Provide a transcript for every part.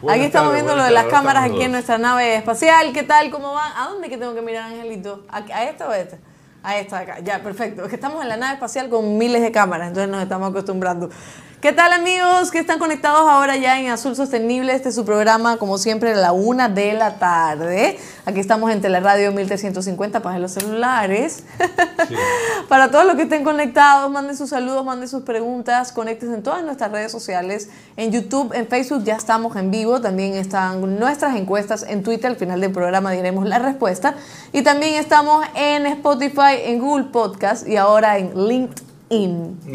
Buenas Aquí estamos viendo lo de las cámaras aquí en nuestra nave espacial. ¿Qué tal? ¿Cómo van? ¿A dónde que tengo que mirar, Angelito? ¿A, a esta o a esta? A esta acá. Ya, perfecto. Es que estamos en la nave espacial con miles de cámaras, entonces nos estamos acostumbrando. ¿Qué tal, amigos? que están conectados ahora ya en Azul Sostenible? Este es su programa, como siempre, a la una de la tarde. Aquí estamos en Teleradio 1350 para los celulares. Para todos los que estén conectados, manden sus saludos, manden sus preguntas, conéctense en todas nuestras redes sociales. En YouTube, en Facebook ya estamos en vivo, también están nuestras encuestas en Twitter, al final del programa diremos la respuesta. Y también estamos en Spotify, en Google Podcast y ahora en LinkedIn.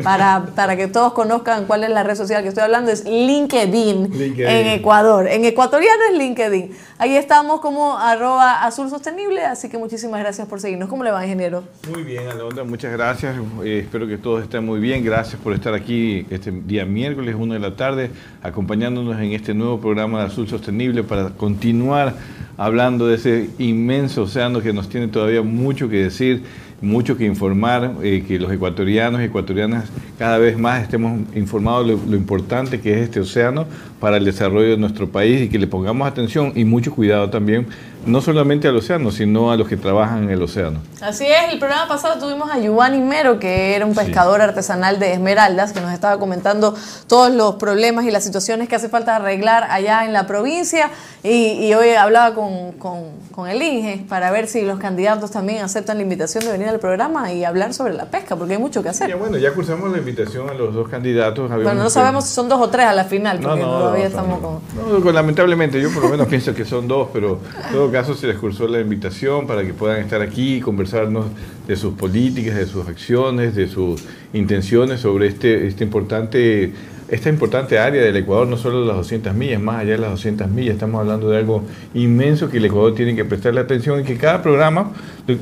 Para, para que todos conozcan cuál es la red social que estoy hablando, es LinkedIn, LinkedIn. en Ecuador. En ecuatoriano es LinkedIn. Ahí estamos como arroba azul sostenible, así que muchísimas gracias por seguirnos. ¿Cómo le va, ingeniero? Muy bien, Alondra, muchas gracias. Eh, espero que todos estén muy bien. Gracias por estar aquí este día miércoles, 1 de la tarde, acompañándonos en este nuevo programa de Azul Sostenible para continuar hablando de ese inmenso océano que nos tiene todavía mucho que decir, mucho que informar, eh, que los ecuatorianos y ecuatorianas cada vez más estemos informados de lo, lo importante que es este océano para el desarrollo de nuestro país y que le pongamos atención y mucho cuidado también, no solamente al océano, sino a los que trabajan en el océano. Así es, el programa pasado tuvimos a Giovanni Mero, que era un pescador artesanal de Esmeraldas, que nos estaba comentando todos los problemas y las situaciones que hace falta arreglar allá en la provincia. Y, y hoy hablaba con, con, con el INGE para ver si los candidatos también aceptan la invitación de venir al programa y hablar sobre la pesca, porque hay mucho que hacer. Ya, bueno, ya cursamos la invitación a los dos candidatos. Bueno, no sabemos si son dos o tres a la final, porque todavía estamos no. con... No, lamentablemente, yo por lo menos pienso que son dos, pero todo caso se les cursó la invitación para que puedan estar aquí y conversarnos de sus políticas, de sus acciones, de sus intenciones sobre este, este importante, esta importante área del Ecuador, no solo las 200 millas, más allá de las 200 millas, estamos hablando de algo inmenso que el Ecuador tiene que prestarle atención y que cada programa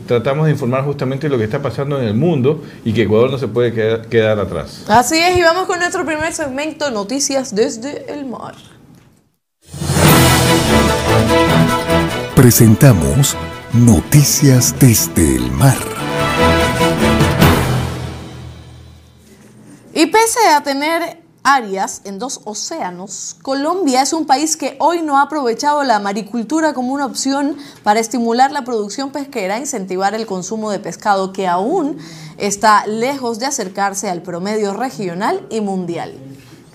tratamos de informar justamente lo que está pasando en el mundo y que Ecuador no se puede quedar, quedar atrás. Así es, y vamos con nuestro primer segmento, Noticias desde el mar. Presentamos Noticias desde el mar. Y pese a tener áreas en dos océanos, Colombia es un país que hoy no ha aprovechado la maricultura como una opción para estimular la producción pesquera incentivar el consumo de pescado que aún está lejos de acercarse al promedio regional y mundial.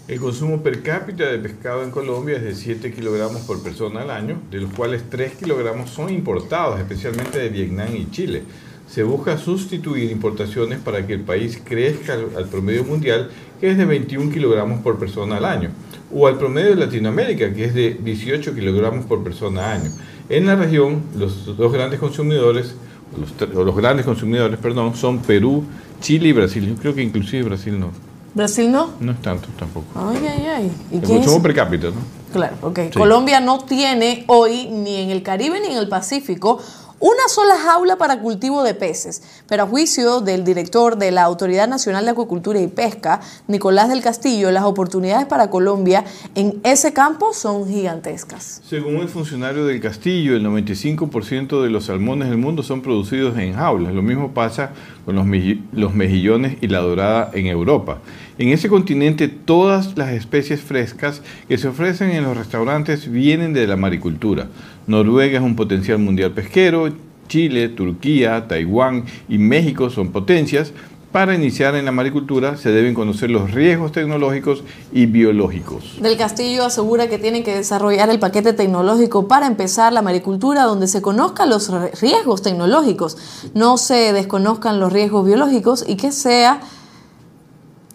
El consumo per cápita de pescado en Colombia es de 7 kilogramos por persona al año, de los cuales 3 kilogramos son importados, especialmente de Vietnam y Chile. Se busca sustituir importaciones para que el país crezca al, promedio mundial, que es de 21 kilogramos por persona al año, o al promedio de Latinoamérica, que es de 18 kilogramos por persona al año. En la región, los dos grandes consumidores, los, los grandes consumidores, perdón, son Perú, Chile y Brasil. Yo creo que inclusive Brasil no, ¿Brasil no? no es tanto tampoco. Ay, ay, ay. ¿Y El quién es? consumo per cápita, ¿no? Claro, ok. Sí. Colombia no tiene hoy ni en el Caribe ni en el Pacífico una sola jaula para cultivo de peces, pero a juicio del director de la Autoridad Nacional de Acuicultura y Pesca, Nicolás del Castillo, las oportunidades para Colombia en ese campo son gigantescas. Según el funcionario del castillo, el 95% de los salmones del mundo son producidos en jaulas. Lo mismo pasa con los mejillones y la dorada en Europa. En ese continente todas las especies frescas que se ofrecen en los restaurantes vienen de la maricultura. Noruega es un potencial mundial pesquero, Chile, Turquía, Taiwán y México son potencias. Para iniciar en la maricultura se deben conocer los riesgos tecnológicos y biológicos. Del Castillo asegura que tienen que desarrollar el paquete tecnológico para empezar la maricultura donde se conozcan los riesgos tecnológicos, no se desconozcan los riesgos biológicos y que sea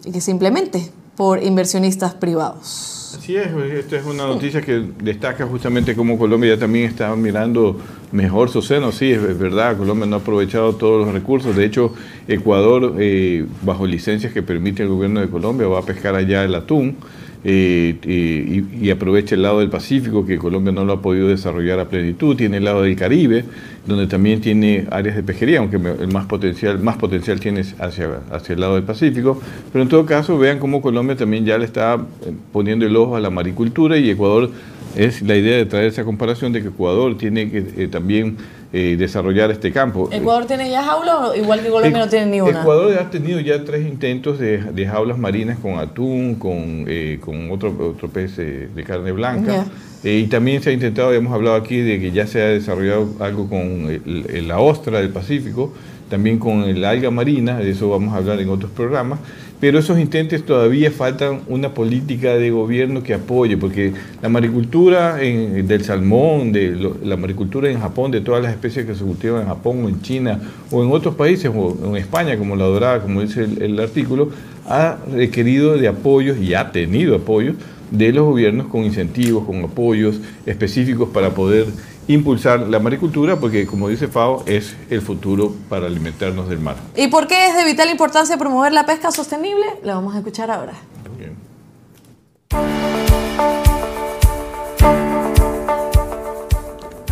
y que se implemente por inversionistas privados. Así es, esta es una noticia que destaca justamente cómo Colombia también está mirando mejor su seno. Sí, es verdad, Colombia no ha aprovechado todos los recursos. De hecho, Ecuador, eh, bajo licencias que permite el gobierno de Colombia, va a pescar allá el atún. Eh, y, aprovecha el lado del Pacífico, que Colombia no lo ha podido desarrollar a plenitud, tiene el lado del Caribe, donde también tiene áreas de pesquería, aunque el más potencial, más potencial tiene hacia, hacia el lado del Pacífico, pero en todo caso vean cómo Colombia también ya le está eh, poniendo el ojo a la maricultura y Ecuador es la idea de traer esa comparación de que Ecuador tiene que eh, también eh, desarrollar este campo. ¿Ecuador tiene ya jaulas igual que Colombia no tiene ni una? Ecuador ha tenido ya tres intentos de, jaulas marinas con atún, con, eh, con otro, otro pez eh, de carne blanca. y también se ha intentado, hemos hablado aquí de que ya se ha desarrollado algo con la ostra del Pacífico, también con el alga marina, de eso vamos a hablar en otros programas pero esos intentos todavía faltan una política de gobierno que apoye, porque la maricultura del salmón, de la maricultura en Japón, de todas las especies que se cultivan en Japón o en China o en otros países, o en España, como la dorada, como dice el, artículo, ha requerido de apoyos y ha tenido apoyos de los gobiernos con incentivos, con apoyos específicos para poder impulsar la maricultura porque, como dice FAO, es el futuro para alimentarnos del mar. ¿Y por qué es de vital importancia promover la pesca sostenible? Lo vamos a escuchar ahora.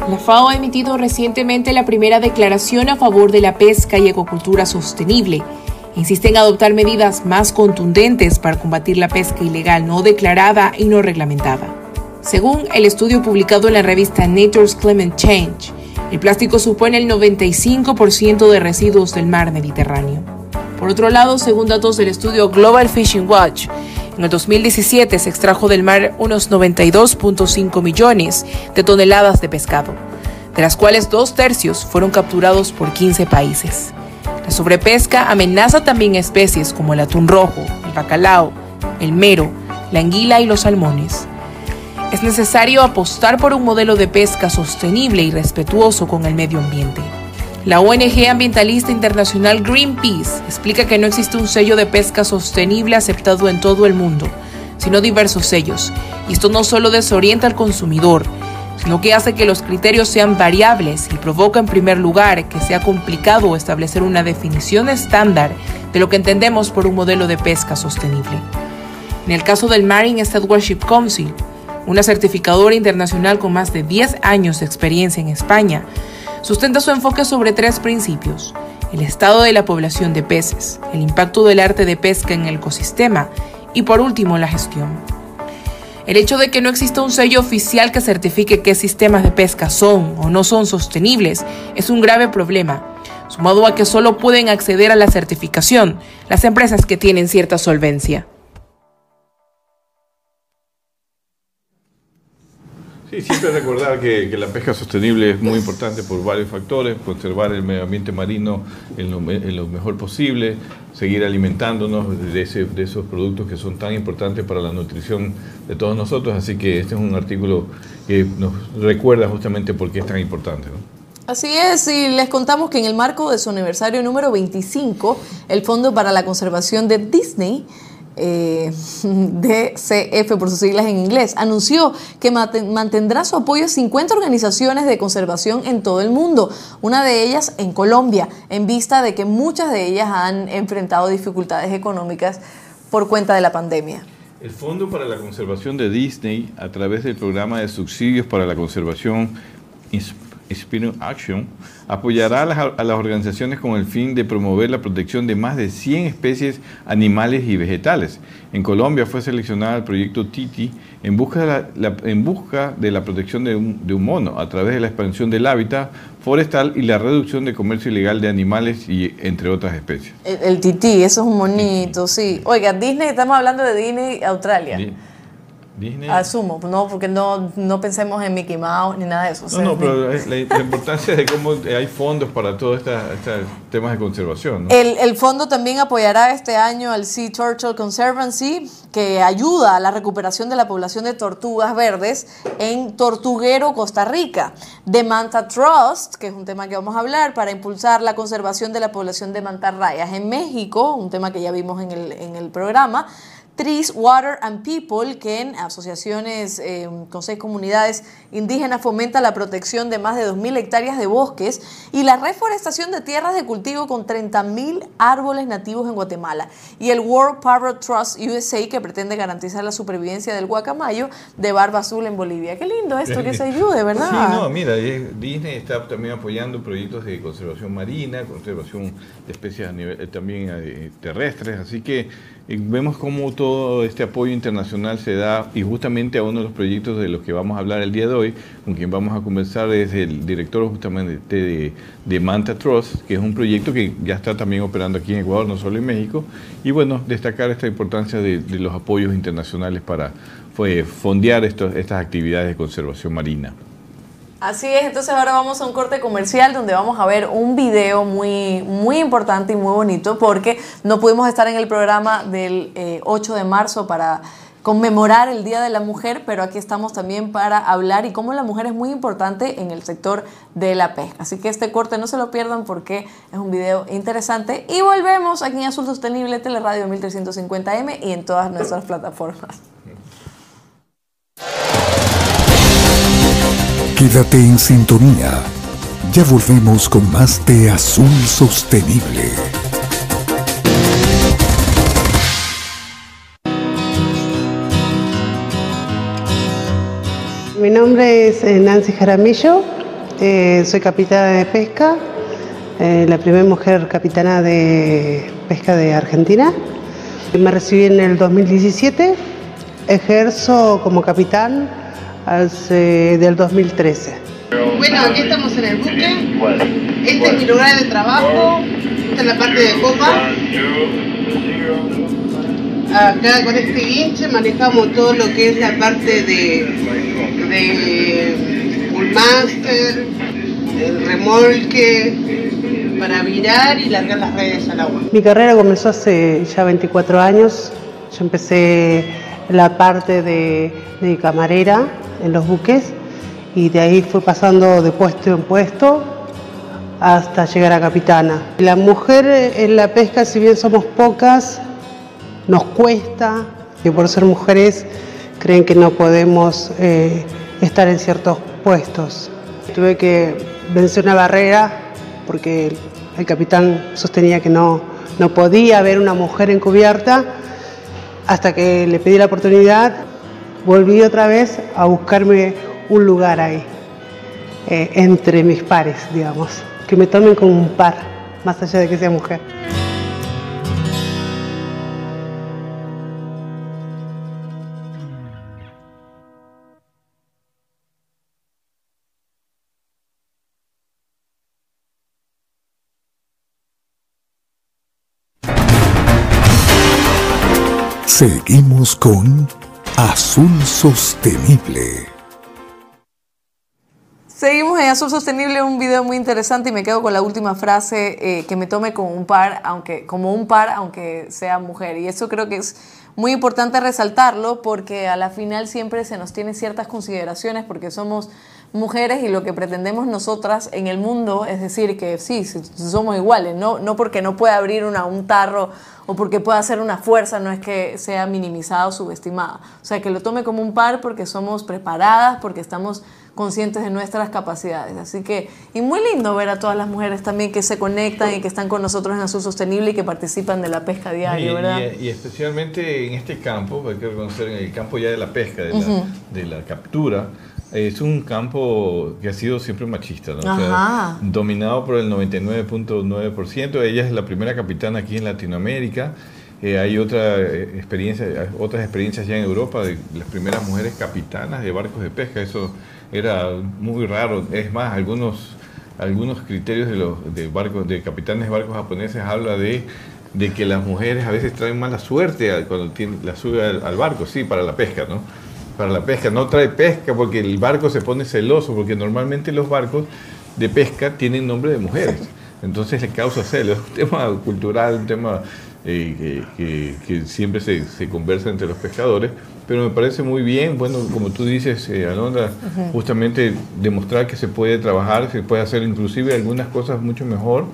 La FAO ha emitido recientemente la primera declaración a favor de la pesca y ecocultura sostenible. Insiste en adoptar medidas más contundentes para combatir la pesca ilegal no declarada y no reglamentada. Según el estudio publicado en la revista Nature's Climate Change, el plástico supone el 95% de residuos del mar Mediterráneo. Por otro lado, según datos del estudio Global Fishing Watch, en el 2017 se extrajo del mar unos 92.5 millones de toneladas de pescado, de las cuales dos tercios fueron capturados por 15 países. La sobrepesca amenaza también especies como el atún rojo, el bacalao, el mero, la anguila y los salmones. Es necesario apostar por un modelo de pesca sostenible y respetuoso con el medio ambiente. La ONG ambientalista internacional Greenpeace explica que no existe un sello de pesca sostenible aceptado en todo el mundo, sino diversos sellos. Y esto no solo desorienta al consumidor, sino que hace que los criterios sean variables y provoca en primer lugar que sea complicado establecer una definición estándar de lo que entendemos por un modelo de pesca sostenible. En el caso del Marine Stewardship Council, una certificadora internacional con más de 10 años de experiencia en España, sustenta su enfoque sobre tres principios. El estado de la población de peces, el impacto del arte de pesca en el ecosistema y por último la gestión. El hecho de que no exista un sello oficial que certifique qué sistemas de pesca son o no son sostenibles es un grave problema, sumado a que solo pueden acceder a la certificación las empresas que tienen cierta solvencia. Sí, siempre recordar que, la pesca sostenible es muy importante por varios factores, conservar el medio ambiente marino en lo, mejor posible, seguir alimentándonos de, esos productos que son tan importantes para la nutrición de todos nosotros, así que este es un artículo que nos recuerda justamente por qué es tan importante. Así es, y les contamos que en el marco de su aniversario número 25, el Fondo para la Conservación de Disney eh, DCF por sus siglas en inglés, anunció que mantendrá su apoyo a 50 organizaciones de conservación en todo el mundo, una de ellas en Colombia, en vista de que muchas de ellas han enfrentado dificultades económicas por cuenta de la pandemia. El Fondo para la Conservación de Disney, a través del programa de subsidios para la conservación Spirit Action apoyará a las, organizaciones con el fin de promover la protección de más de 100 especies animales y vegetales. En Colombia fue seleccionado el proyecto Titi en busca de la, en busca de la protección de un, mono a través de la expansión del hábitat forestal y la reducción de comercio ilegal de animales y entre otras especies. El, Titi, eso es un monito, sí. Oiga, Disney, estamos hablando de Disney Australia. Asumo, no, porque no, no pensemos en Mickey Mouse ni nada de eso. No, no, pero la, importancia de cómo hay fondos para todos estos temas de conservación. El, el, fondo también apoyará este año al Sea Turtle Conservancy, que ayuda a la recuperación de la población de tortugas verdes en Tortuguero, Costa Rica. The Manta Trust, que es un tema que vamos a hablar, para impulsar la conservación de la población de mantarrayas en México, un tema que ya vimos en el, en el programa Trees, Water and People, que en asociaciones eh, con seis comunidades indígenas fomenta la protección de más de 2.000 hectáreas de bosques y la reforestación de tierras de cultivo con 30.000 árboles nativos en Guatemala. Y el World Power Trust USA, que pretende garantizar la supervivencia del guacamayo de barba azul en Bolivia. Qué lindo esto, que se ayude, ¿verdad? Sí, no, mira, eh, Disney está también apoyando proyectos de conservación marina, conservación de especies a nivel, eh, también terrestres, así que vemos cómo todo este apoyo internacional se da y justamente a uno de los proyectos de los que vamos a hablar el día de hoy, con quien vamos a conversar es el director justamente de, de Manta Trust, que es un proyecto que ya está también operando aquí en Ecuador, no solo en México, y bueno, destacar esta importancia de, los apoyos internacionales para fondear estas actividades de conservación marina. Así es, entonces ahora vamos a un corte comercial donde vamos a ver un video muy, muy importante y muy bonito porque no pudimos estar en el programa del 8 eh, de marzo para conmemorar el Día de la Mujer, pero aquí estamos también para hablar y cómo la mujer es muy importante en el sector de la pesca. Así que este corte no se lo pierdan porque es un video interesante y volvemos aquí en Azul Sostenible, Teleradio 1350M y en todas nuestras plataformas. Quédate en sintonía. Ya volvemos con más de Azul Sostenible. Mi nombre es eh, Nancy Jaramillo, eh, soy capitana de pesca, eh, la primera mujer capitana de pesca de Argentina. Me recibí en el 2017, ejerzo como capitán hace, del 2013. Bueno, aquí estamos en el buque. Este es mi lugar de trabajo. Esta es la parte de copa. Acá con este guinche manejamos todo lo que es la parte de, de master, el remolque para virar y largar las redes al agua. Mi carrera comenzó hace ya 24 años. Yo empecé la parte de, de camarera en los buques y de ahí fue pasando de puesto en puesto hasta llegar a capitana. La mujer en la pesca, si bien somos pocas, nos cuesta, que por ser mujeres creen que no podemos eh, estar en ciertos puestos. Tuve que vencer una barrera porque el, capitán sostenía que no, no podía haber una mujer encubierta hasta que le pedí la oportunidad volví otra vez a buscarme un lugar ahí, eh, entre mis pares, digamos, que me tomen como un par, más allá de que sea mujer. Seguimos con Azul Sostenible. Seguimos en Azul Sostenible, un video muy interesante y me quedo con la última frase, eh, que me tome como un par, aunque, como un par, aunque sea mujer. Y eso creo que es muy importante resaltarlo porque a la final siempre se nos tiene ciertas consideraciones porque somos mujeres y lo que pretendemos nosotras en el mundo es decir que sí, somos iguales, no, no porque no pueda abrir una, un tarro o porque pueda hacer una fuerza, no es que sea minimizada o subestimada. O sea, que lo tome como un par porque somos preparadas, porque estamos conscientes de nuestras capacidades. Así que, y muy lindo ver a todas las mujeres también que se conectan y que están con nosotros en Azul Sostenible y que participan de la pesca diaria, ¿verdad? Y, especialmente en este campo, hay que reconocer en el campo ya de la pesca, de, la, de la captura, es un campo que ha sido siempre machista, ¿no? dominado por el 99.9%. Ella es la primera capitana aquí en Latinoamérica. Eh, hay otra eh, experiencia, otras experiencias ya en Europa de las primeras mujeres capitanas de barcos de pesca. Eso era muy raro. Es más, algunos, algunos criterios de los de barcos, de capitanes de barcos japoneses habla de, de que las mujeres a veces traen mala suerte cuando la sube al, al barco, sí, para la pesca, ¿no? Para la pesca. No trae pesca porque el barco se pone celoso, porque normalmente los barcos de pesca tienen nombre de mujeres. Entonces le causa celos. Es un tema cultural, un tema eh, que, siempre se, se, conversa entre los pescadores, pero me parece muy bien, bueno, como tú dices, eh, Alondra, justamente demostrar que se puede trabajar, se puede hacer inclusive algunas cosas mucho mejor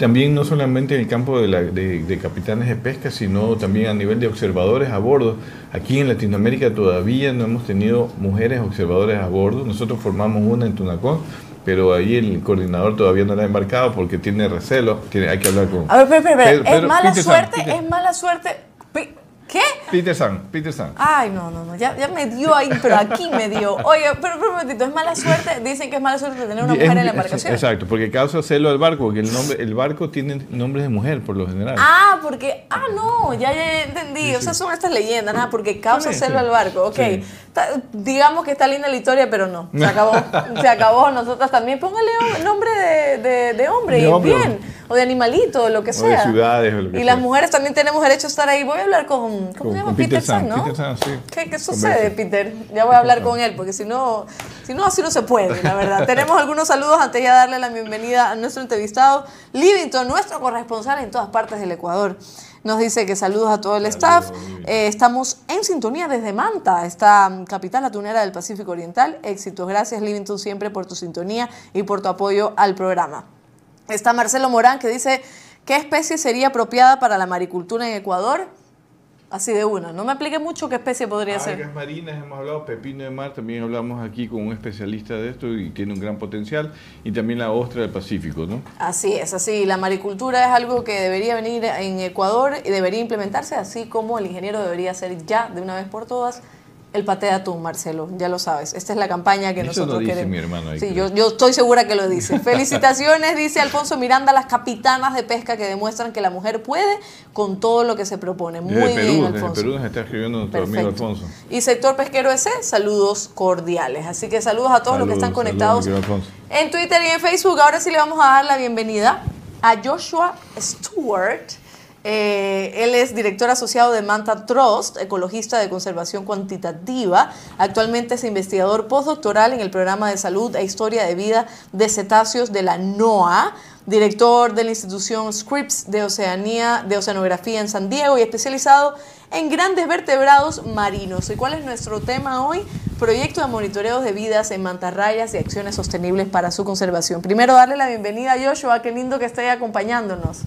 también no solamente en el campo de, la, de, capitanes de pesca, sino también a nivel de observadores a bordo. Aquí en Latinoamérica todavía no hemos tenido mujeres observadores a bordo. Nosotros formamos una en Tunacón, pero ahí el coordinador todavía no la ha embarcado porque tiene recelo. Tiene, hay que hablar con. A ver, pero, pero, ¿es mala suerte? ¿Es mala suerte? ¿Qué? Peter San, Peter San. Ay, no, no, no, ya, ya me dio ahí, pero aquí me dio. Oye, pero, pero un momentito, ¿es mala suerte? Dicen que es mala suerte tener una mujer en la embarcación. Exacto, porque causa celo al barco, porque el, nombre, el barco tiene nombres de mujer por lo general. Ah, porque, ah, no, ya, ya entendí. O sea, son estas leyendas, nada, porque causa celo al barco. Ok, digamos que está linda la historia, pero no, se acabó, se acabó. Nosotras también, póngale nombre de, de, de hombre, y bien o de animalito, o lo que sea. De ciudades, o lo que Y las mujeres también tenemos derecho a estar ahí. Voy a hablar con, ¿cómo se llama? Peter, San, ¿no? Peter San, sí. ¿Qué, qué sucede, Peter? Ya voy a hablar con él, porque si no, si no, así no se puede, la verdad. tenemos algunos saludos antes de darle la bienvenida a nuestro entrevistado, Livington, nuestro corresponsal en todas partes del Ecuador. Nos dice que saludos a todo el staff. Eh, estamos en sintonía desde Manta, esta capital atunera del Pacífico Oriental. Éxitos. Gracias, Livington, siempre por tu sintonía y por tu apoyo al programa. Está Marcelo Morán que dice, ¿qué especie sería apropiada para la maricultura en Ecuador? Así de una. No me aplique mucho qué especie podría Algas ser. marinas hemos hablado, pepino de mar, también hablamos aquí con un especialista de esto y tiene un gran potencial. Y también la ostra del Pacífico, ¿no? Así es, así. La maricultura es algo que debería venir en Ecuador y debería implementarse, así como el ingeniero debería ser ya de una vez por todas el paté de atún, Marcelo, ya lo sabes. Esta es la campaña que nosotros lo dice queremos. Mi hermano sí, yo, yo, estoy segura que lo dice. Felicitaciones, dice Alfonso Miranda, las capitanas de pesca que demuestran que la mujer puede con todo lo que se propone. Muy bien, Alfonso. Desde Perú nos está escribiendo nuestro amigo Alfonso. Y sector pesquero ese, saludos cordiales. Así que saludos a todos los que están conectados en Twitter y en Facebook. Ahora sí le vamos a dar la bienvenida a Joshua Stewart eh, él es director asociado de Manta Trust, ecologista de conservación cuantitativa. Actualmente es investigador postdoctoral en el programa de salud e historia de vida de cetáceos de la NOAA, director de la institución Scripps de Oceanía, de Oceanografía en San Diego y especializado en grandes vertebrados marinos. ¿Y cuál es nuestro tema hoy? Proyecto de monitoreo de vidas en mantarrayas y acciones sostenibles para su conservación. Primero darle la bienvenida a Joshua, qué lindo que esté acompañándonos.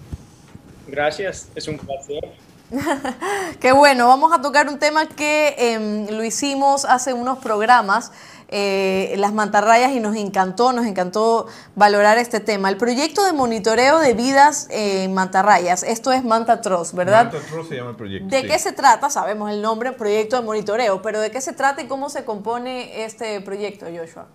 Gracias, es un placer. Qué bueno, vamos a tocar un tema que em, lo hicimos hace unos programas, eh, las mantarrayas, y nos encantó, nos encantó valorar este tema. El proyecto de monitoreo de vidas en mantarrayas, esto es Mantatros, ¿verdad? Mantatros se llama el proyecto. ¿De qué se trata? Sabemos el nombre, proyecto de monitoreo, pero ¿de qué se trata y cómo se compone este proyecto, Joshua?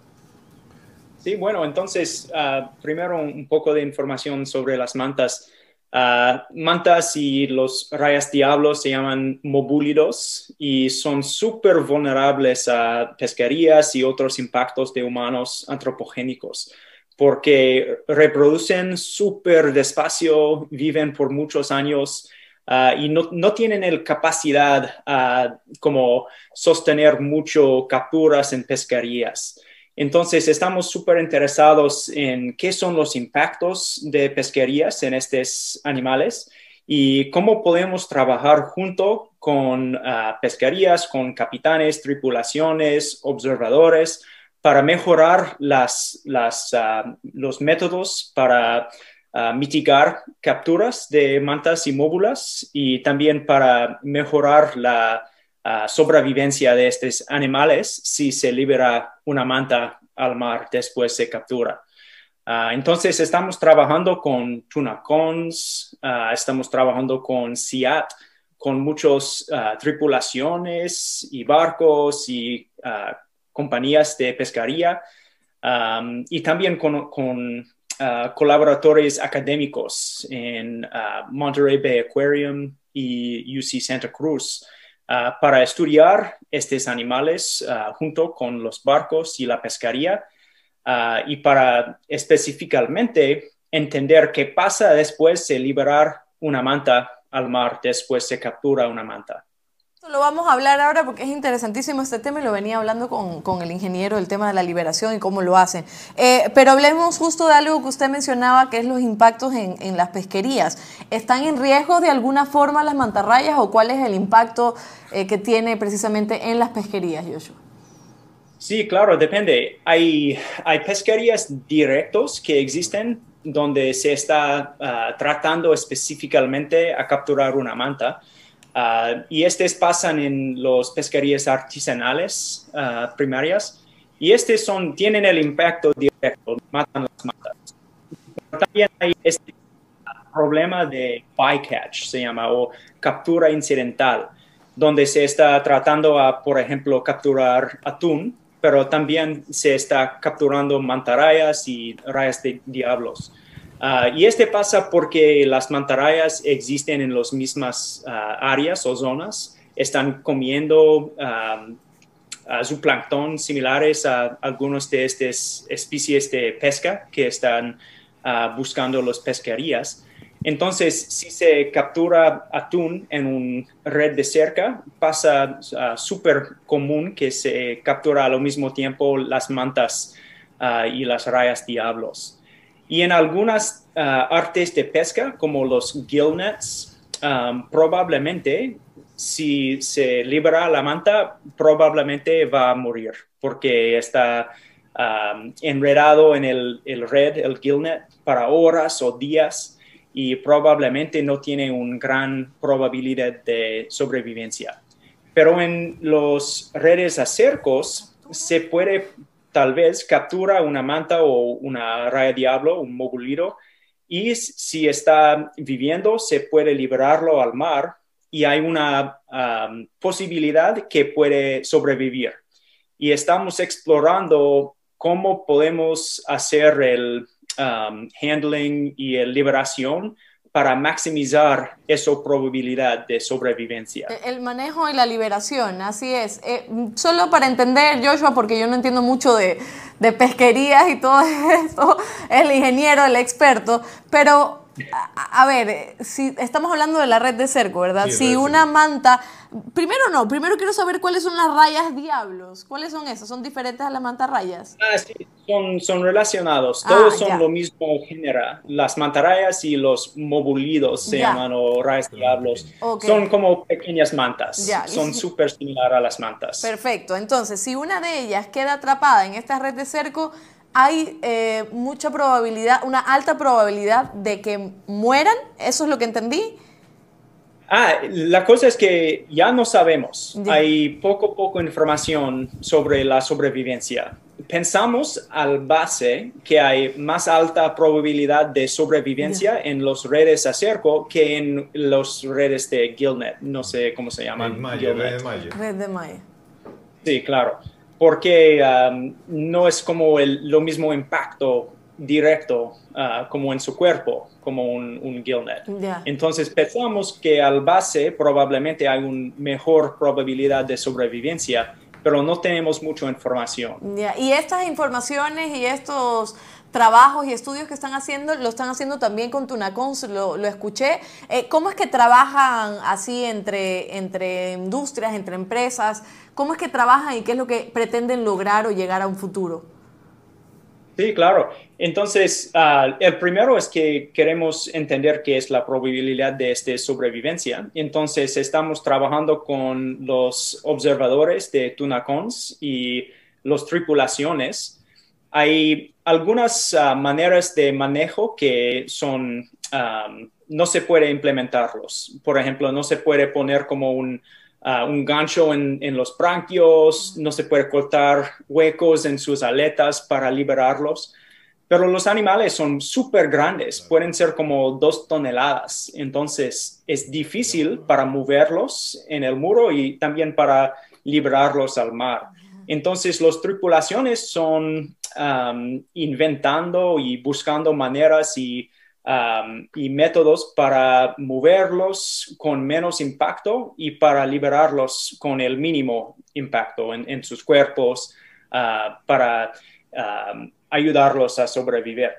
Sí, bueno, entonces, ah, primero un poco de información sobre las mantas. Uh, mantas y los rayas diablos se llaman mobúlidos y son súper vulnerables a pesquerías y otros impactos de humanos antropogénicos porque reproducen súper despacio, viven por muchos años uh, y no, no, tienen la capacidad uh, como sostener mucho capturas en pesquerías. Entonces, estamos súper interesados en qué son los impactos de pesquerías en estos animales y cómo podemos trabajar junto con ah, pesquerías, con capitanes, tripulaciones, observadores, para mejorar las, ah, los métodos para ah, mitigar capturas de mantas y móbulas y también para mejorar la sobrevivencia de estos animales si se libera una manta al mar después se captura. Ah, entonces estamos trabajando con tunacons, uh, estamos trabajando con SIAT, con muchas ah, tripulaciones y barcos y compañías de pescaría y también con, con colaboradores académicos en Monterey Bay Aquarium y UC Santa Cruz. Ah, para estudiar estos animales ah, junto con los barcos y la pescaría ah, y para específicamente entender qué pasa después de liberar una manta al mar, después se captura una manta. Lo vamos a hablar ahora porque es interesantísimo este tema y lo venía hablando con, el ingeniero, el tema de la liberación y cómo lo hacen. Eh, pero hablemos justo de algo que usted mencionaba, que es los impactos en, las pesquerías. ¿Están en riesgo de alguna forma las mantarrayas o cuál es el impacto eh, que tiene precisamente en las pesquerías, Joshua? Sí, claro, depende. Hay, hay pesquerías directos que existen donde se está ah, tratando específicamente a capturar una manta. Ah, y estos pasan en las pesquerías artesanales ah, primarias y estos son, tienen el impacto directo, matan las matas. también hay este problema de bycatch, se llama, o captura incidental, donde se está tratando a, por ejemplo, capturar atún, pero también se está capturando mantarrayas y rayas de diablos. Ah, y este pasa porque las mantarrayas existen en las mismas ah, áreas o zonas, están comiendo uh, zooplancton similares a algunas de estas especies de pesca que están buscando las pesquerías. Entonces, si se captura atún en una red de cerca, pasa súper común que se captura al mismo tiempo las mantas y las rayas diablos. Y en algunas ah, artes de pesca, como los gillnets, probablemente si se libera la manta, probablemente va a morir porque está enredado en el, red, el gillnet, para horas o días y probablemente no tiene una gran probabilidad de sobrevivencia. Pero en los redes a se puede tal vez captura una manta o una raya diablo, un moguliro, y si está viviendo, se puede liberarlo al mar y hay una posibilidad que puede sobrevivir. Y estamos explorando cómo podemos hacer el handling y la liberación para maximizar esa probabilidad de sobrevivencia. El manejo y la liberación, así es. Eh, solo para entender, Joshua, porque yo no entiendo mucho de, de pesquerías y todo esto, el ingeniero, el experto, pero a, ver, si estamos hablando de la red de cerco, ¿verdad? si una manta, primero no, primero quiero saber cuáles son las rayas diablos. ¿Cuáles son esas? ¿Son diferentes a las mantarrayas? Ah, sí, son, son relacionados. Todos ah, son lo mismo género. Las mantarrayas y los mobulidos se llaman o rayas diablos. Son como pequeñas mantas. Son súper similares a las mantas. Perfecto. Entonces, si una de ellas queda atrapada en esta red de cerco, hay eh, mucha probabilidad, una alta probabilidad de que mueran. ¿Eso es lo que entendí? Ah, la cosa es que ya no sabemos. Hay poco, poco información sobre la sobrevivencia. Pensamos al base que hay más alta probabilidad de sobrevivencia en los redes acerco que en los redes de Gillnet. No sé cómo se llaman. red de Maya. Red de Maya. Sí, claro porque um, no es como el, lo mismo impacto directo uh, como en su cuerpo, como un, un gillnet. Entonces pensamos que al base probablemente hay una mejor probabilidad de sobrevivencia, pero no tenemos mucha información. Y estas informaciones y estos trabajos y estudios que están haciendo, lo están haciendo también con Tunacons, lo, lo escuché. Eh, ¿Cómo es que trabajan así entre, entre industrias, entre empresas? ¿Cómo es que trabajan y qué es lo que pretenden lograr o llegar a un futuro? Sí, claro. Entonces, ah, el primero es que queremos entender qué es la probabilidad de esta sobrevivencia. Entonces, estamos trabajando con los observadores de Tunacons y las tripulaciones hay algunas ah, maneras de manejo que son, no se puede implementarlos. Por ejemplo, no se puede poner como un, ah, un gancho en, en, los branquios, no se puede cortar huecos en sus aletas para liberarlos. Pero los animales son súper grandes, pueden ser como dos toneladas. Entonces es difícil para moverlos en el muro y también para liberarlos al mar. Entonces, las tripulaciones son um, inventando y buscando maneras y, um, y, métodos para moverlos con menos impacto y para liberarlos con el mínimo impacto en, sus cuerpos uh, para um, ayudarlos a sobrevivir.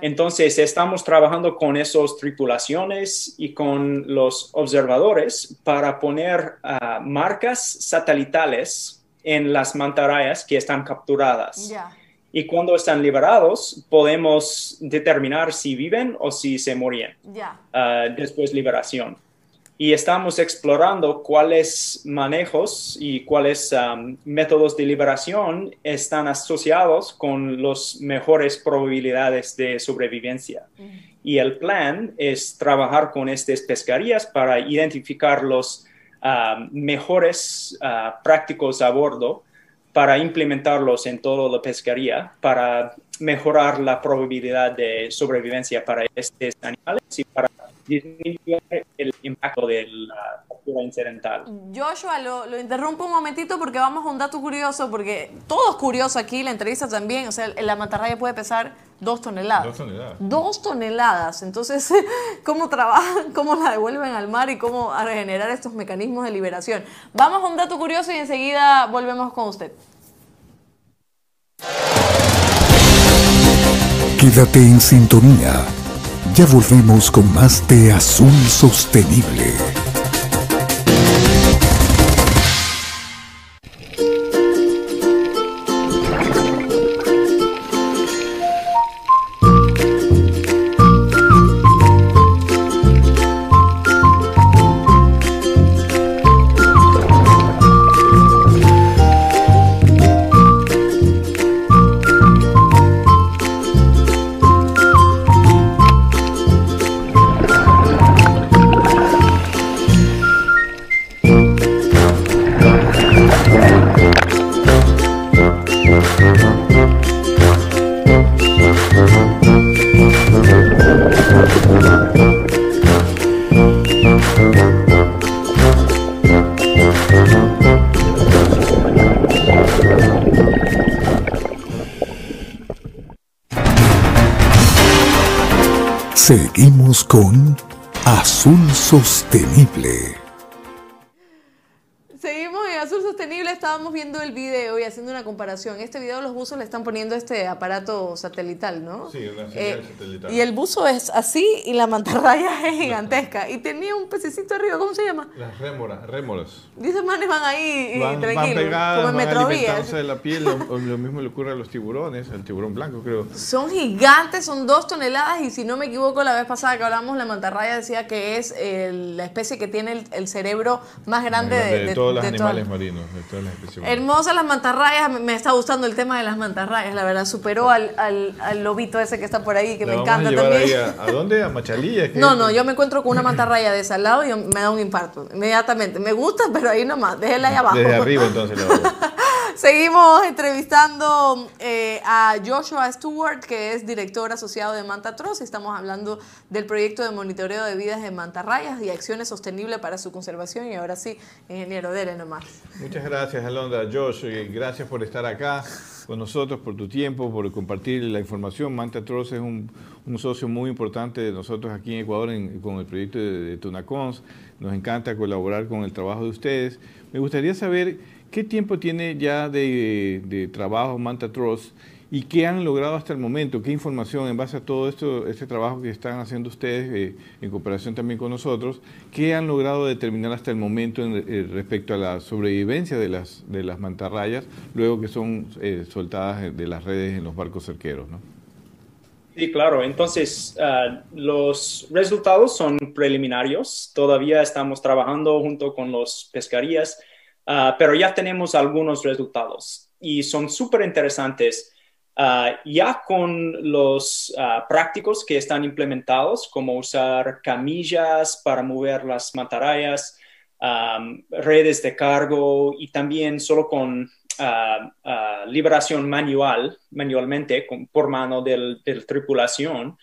Entonces, estamos trabajando con esas tripulaciones y con los observadores para poner ah, marcas satelitales en las mantarrayas que están capturadas. Y cuando están liberados, podemos determinar si viven o si se morían. Ah, después de liberación. Y estamos explorando cuáles manejos y cuáles um, métodos de liberación están asociados con las mejores probabilidades de sobrevivencia. Y el plan es trabajar con estas pescarías para identificar los um, mejores uh, prácticos a bordo para implementarlos en toda la pescaría, para mejorar la probabilidad de sobrevivencia para estos animales y para disminuir el impacto de la cultura incidental. Joshua, lo, lo, interrumpo un momentito porque vamos a un dato curioso, porque todo es curioso aquí, la entrevista también, o sea, la mantarraya puede pesar dos toneladas. Dos toneladas. Dos toneladas. Entonces, ¿cómo trabajan, cómo la devuelven al mar y cómo a regenerar estos mecanismos de liberación? Vamos a un dato curioso y enseguida volvemos con usted. Quédate en sintonía. Ya volvemos con más de Azul Sostenible. Sostenible. Estábamos viendo el video y haciendo una comparación. Este video los buzos le están poniendo este aparato satelital, ¿no? Sí, una señal eh, satelital. Y el buzo es así y la mantarraya es gigantesca. Y tenía un pececito arriba, ¿cómo se llama? Las rémoras, rémoras. Dice manes van ahí y van, tranquilos, van pegadas, como en van de la piel. Lo, lo, mismo le ocurre a los tiburones, al tiburón blanco, creo. Son gigantes, son dos toneladas y si no me equivoco, la vez pasada que hablamos, la mantarraya decía que es la especie que tiene el, cerebro más grande, de, de, todos los animales marinos, de todas las Hermosas las mantarrayas, me está gustando el tema de las mantarrayas, la verdad, superó al, al, lobito ese que está por ahí, que me encanta también. a, dónde? ¿A Machalilla? No, no, yo me encuentro con una mantarraya de ese lado y me da un infarto, inmediatamente. Me gusta, pero ahí nomás, déjela ahí abajo. Desde arriba entonces. Seguimos entrevistando eh, a Joshua Stewart, que es director asociado de Mantatros. Estamos hablando del proyecto de monitoreo de vidas de mantarrayas y acciones sostenibles para su conservación. Y ahora sí, ingeniero, dele nomás. Muchas gracias, Alondra. Josh, gracias por estar acá con nosotros, por tu tiempo, por compartir la información. Mantatros es un, socio muy importante de nosotros aquí en Ecuador con el proyecto de Tunacons. Nos encanta colaborar con el trabajo de ustedes. Me gustaría saber ¿Qué tiempo tiene ya de, trabajo Manta Trust y qué han logrado hasta el momento? ¿Qué información en base a todo esto, este trabajo que están haciendo ustedes eh, en cooperación también con nosotros, qué han logrado determinar hasta el momento eh, respecto a la sobrevivencia de las, de las mantarrayas luego que son eh, soltadas de las redes en los barcos cerqueros? ¿no? Sí, claro. Entonces, ah, los resultados son preliminarios. Todavía estamos trabajando junto con los pescarías Ah, pero ya tenemos algunos resultados y son súper interesantes. Ah, ya con los ah, prácticos que están implementados, como usar camillas para mover las mantarrayas, redes de cargo y también solo con liberación manual, manualmente, por mano del, la tripulación,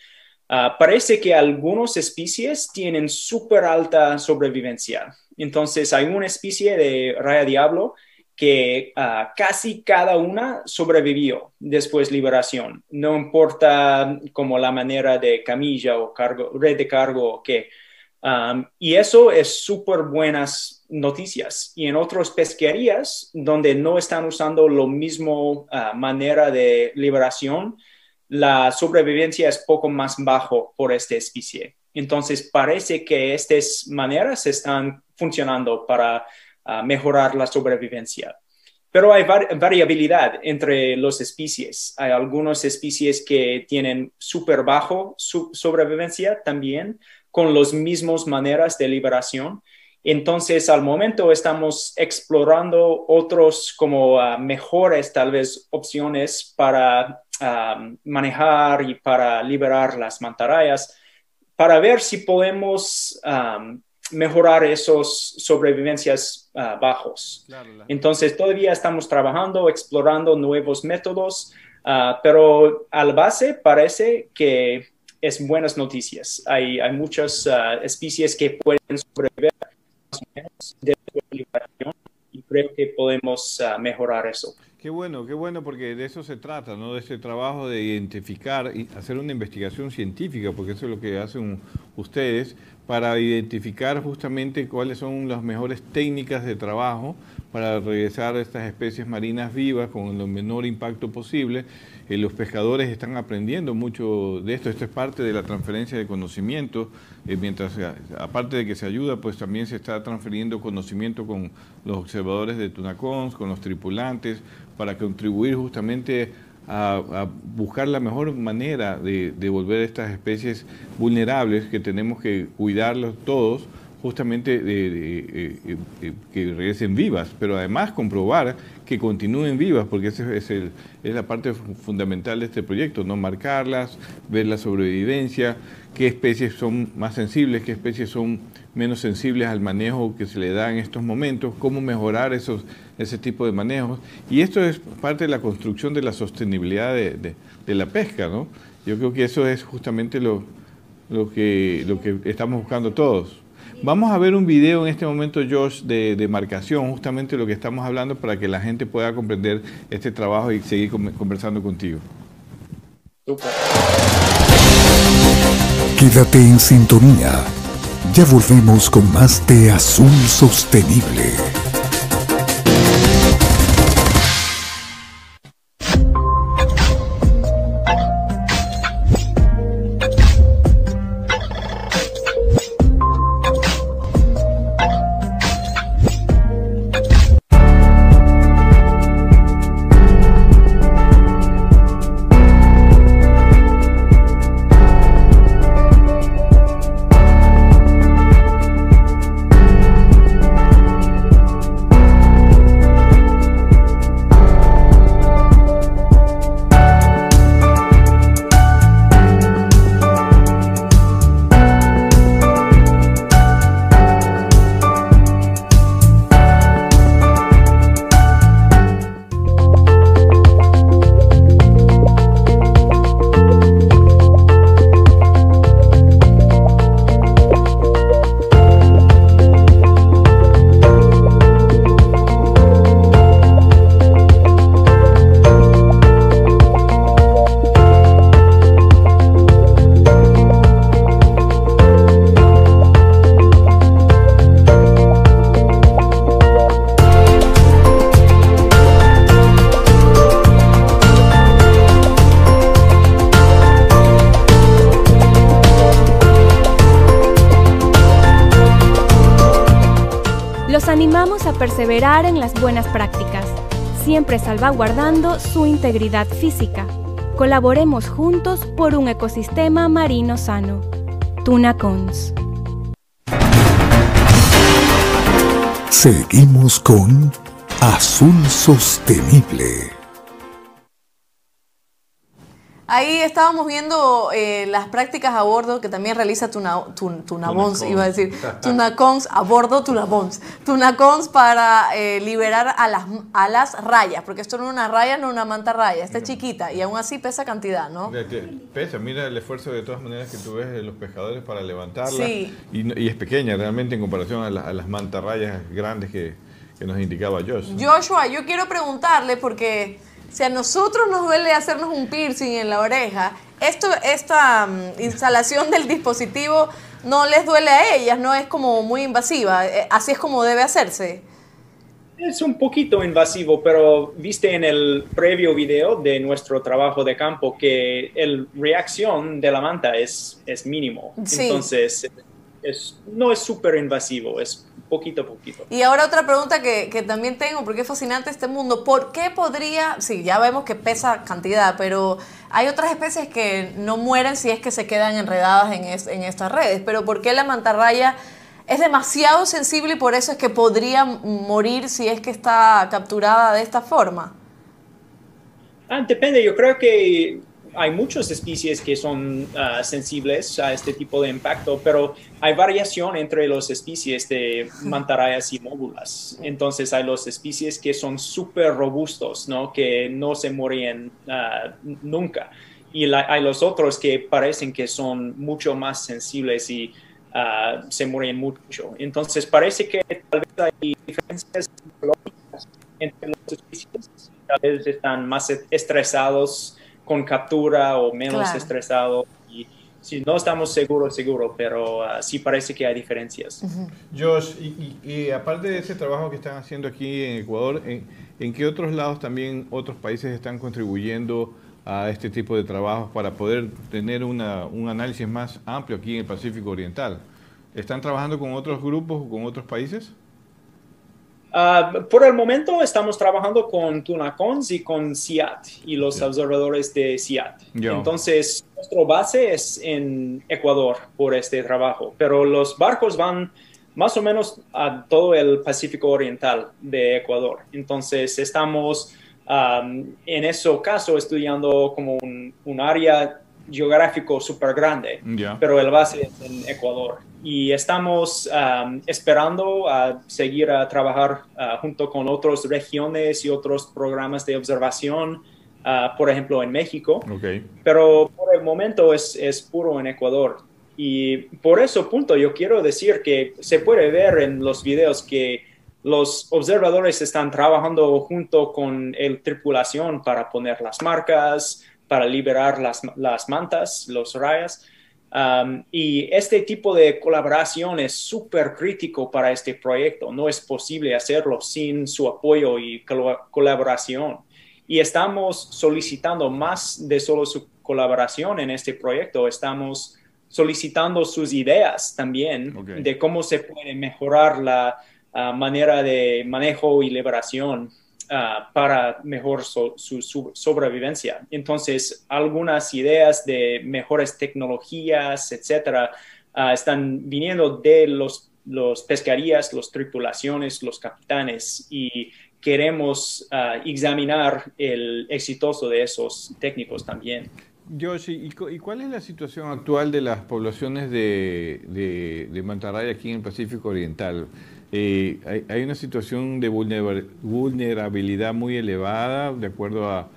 parece que algunas especies tienen súper alta sobrevivencia. Entonces hay una especie de raya diablo que ah, casi cada una sobrevivió después de liberación. No importa como la manera de camilla o cargo, red de cargo o qué. y eso es súper buenas noticias. Y en otras pesquerías donde no están usando lo mismo ah, manera de liberación, la sobrevivencia es poco más bajo por esta especie. Entonces, parece que estas maneras están funcionando para ah, mejorar la sobrevivencia. Pero hay variabilidad entre las especies. Hay algunas especies que tienen súper bajo sobrevivencia también, con las mismas maneras de liberación. Entonces, al momento estamos explorando otros como ah, mejores, tal vez, opciones para ah, manejar y para liberar las mantarrayas, para ver si podemos ah, mejorar esos sobrevivencias bajos. Entonces, todavía estamos trabajando, explorando nuevos métodos, pero al base parece que es buenas noticias. Hay, hay muchas especies que pueden sobrevivir de liberación y creo que podemos ah, mejorar eso. Qué bueno, qué bueno, porque de eso se trata, ¿no? De ese trabajo de identificar y hacer una investigación científica, porque eso es lo que hacen ustedes, para identificar justamente cuáles son las mejores técnicas de trabajo para regresar a estas especies marinas vivas con el menor impacto posible eh, los pescadores están aprendiendo mucho de esto. Esto es parte de la transferencia de conocimiento. Eh, mientras, eh, aparte de que se ayuda, pues también se está transfiriendo conocimiento con los observadores de Tunacons, con los tripulantes, para contribuir justamente a, buscar la mejor manera de, de volver a estas especies vulnerables que tenemos que cuidarlos todos justamente de, que regresen vivas, pero además comprobar que continúen vivas, porque esa es, es, la parte fundamental de este proyecto, no marcarlas, ver la sobrevivencia, qué especies son más sensibles, qué especies son menos sensibles al manejo que se le da en estos momentos, cómo mejorar esos, ese tipo de manejos. Y esto es parte de la construcción de la sostenibilidad de, la pesca, ¿no? Yo creo que eso es justamente lo, que, lo que estamos buscando todos. Vamos a ver un video en este momento, Josh, de, de, marcación, justamente lo que estamos hablando para que la gente pueda comprender este trabajo y seguir conversando contigo. Quédate en sintonía. Ya volvemos con más de Azul Sostenible. Salvaguardando su integridad física. Colaboremos juntos por un ecosistema marino sano. Tunacons. Seguimos con Azul Sostenible. Ahí estábamos viendo eh, las prácticas a bordo que también realiza Tuna, Tunabons, iba a decir, Tunacons a bordo, Tunabons, Tunacons para eh, liberar a las, a las rayas, porque esto no es una raya, no es una manta raya, esta es chiquita y aún así pesa cantidad, ¿no? Pesa, mira el esfuerzo de todas maneras que tú ves de los pescadores para levantarla. Y, y, es pequeña realmente en comparación a, a las mantarrayas grandes que, que nos indicaba Josh. Joshua, yo quiero preguntarle porque si a nosotros nos duele hacernos un piercing en la oreja, esto, esta mm, instalación del dispositivo no les duele a ellas, no es como muy invasiva, eh, así es como debe hacerse. Es un poquito invasivo, pero viste en el previo video de nuestro trabajo de campo que la reacción de la manta es, es mínimo. Entonces, es, no es súper invasivo, es poquito a poquito. Y ahora otra pregunta que, que, también tengo, porque es fascinante este mundo. ¿Por qué podría, sí, ya vemos que pesa cantidad, pero hay otras especies que no mueren si es que se quedan enredadas en, en estas redes, pero ¿por qué la mantarraya es demasiado sensible y por eso es que podría morir si es que está capturada de esta forma? Ah, depende, yo creo que hay muchas especies que son ah, sensibles a este tipo de impacto, pero hay variación entre las especies de mantarrayas y móbulas. Entonces hay las especies que son súper robustos, ¿no? que no se mueren ah, nunca. Y hay los otros que parecen que son mucho más sensibles y Ah, se mueren mucho. Entonces parece que tal vez hay diferencias entre los especies, tal vez están más estresados con captura o menos estresados. Y, si no estamos seguros, seguro, pero uh, sí parece que hay diferencias. Josh, y, aparte de ese trabajo que están haciendo aquí en Ecuador, ¿en, ¿en qué otros lados también otros países están contribuyendo a este tipo de trabajos para poder tener una, un análisis más amplio aquí en el Pacífico Oriental. ¿Están trabajando con otros grupos o con otros países? Uh, por el momento estamos trabajando con Tunacons y con CIAT y los observadores de CIAT. Entonces, nuestra base es en Ecuador por este trabajo, pero los barcos van más o menos a todo el Pacífico Oriental de Ecuador. Entonces, estamos en ese caso estudiando como un, área geográfico súper grande, pero el base es en Ecuador. Y estamos esperando a seguir a trabajar ah, junto con otras regiones y otros programas de observación, ah, por ejemplo, en México. Pero por el momento es, es puro en Ecuador. Y por eso punto yo quiero decir que se puede ver en los videos que los observadores están trabajando junto con la tripulación para poner las marcas, para liberar las, las mantas, los rayas. Um, y este tipo de colaboración es súper crítico para este proyecto. No es posible hacerlo sin su apoyo y colaboración. Y estamos solicitando más de solo su colaboración en este proyecto. Estamos solicitando sus ideas también de cómo se puede mejorar la, manera de manejo y liberación ah, para mejor su, sobrevivencia. Entonces, algunas ideas de mejores tecnologías, etcétera, ah, están viniendo de los, los pescarías, las tripulaciones, los capitanes y queremos ah, examinar el exitoso de esos técnicos también. Josh, ¿y, cuál es la situación actual de las poblaciones de, de, de mantarraya aquí en el Pacífico Oriental? Eh, hay, una situación de vulnerabilidad muy elevada, de acuerdo a,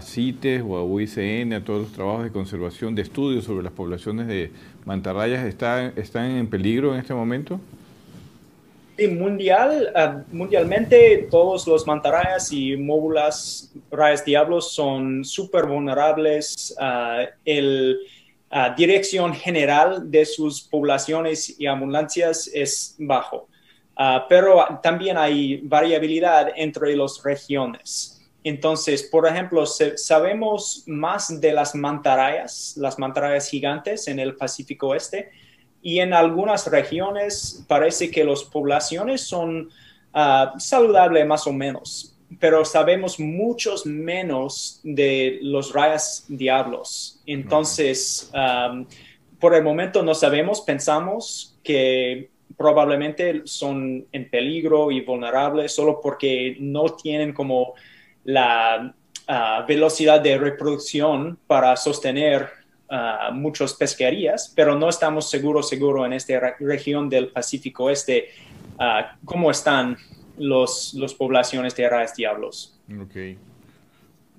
CITES o a UICN, a todos los trabajos de conservación, de estudios sobre las poblaciones de mantarrayas, ¿están, están en peligro en este momento? Mundial, ah, mundialmente todos los mantarrayas y móbulas rayas diablos son súper vulnerables. a la dirección general de sus poblaciones y ambulancias es bajo. Ah, pero también hay variabilidad entre las regiones. Entonces, por ejemplo, sabemos más de las mantarrayas, las mantarrayas gigantes en el Pacífico Oeste, y en algunas regiones parece que las poblaciones son uh, saludables más o menos, pero sabemos muchos menos de los rayas diablos. Entonces, por el momento no sabemos, pensamos que probablemente son en peligro y vulnerables solo porque no tienen como la ah, velocidad de reproducción para sostener uh, muchas pesquerías, pero no estamos seguros, seguro en esta región del Pacífico Este cómo están los, los poblaciones de raras diablos. Ok.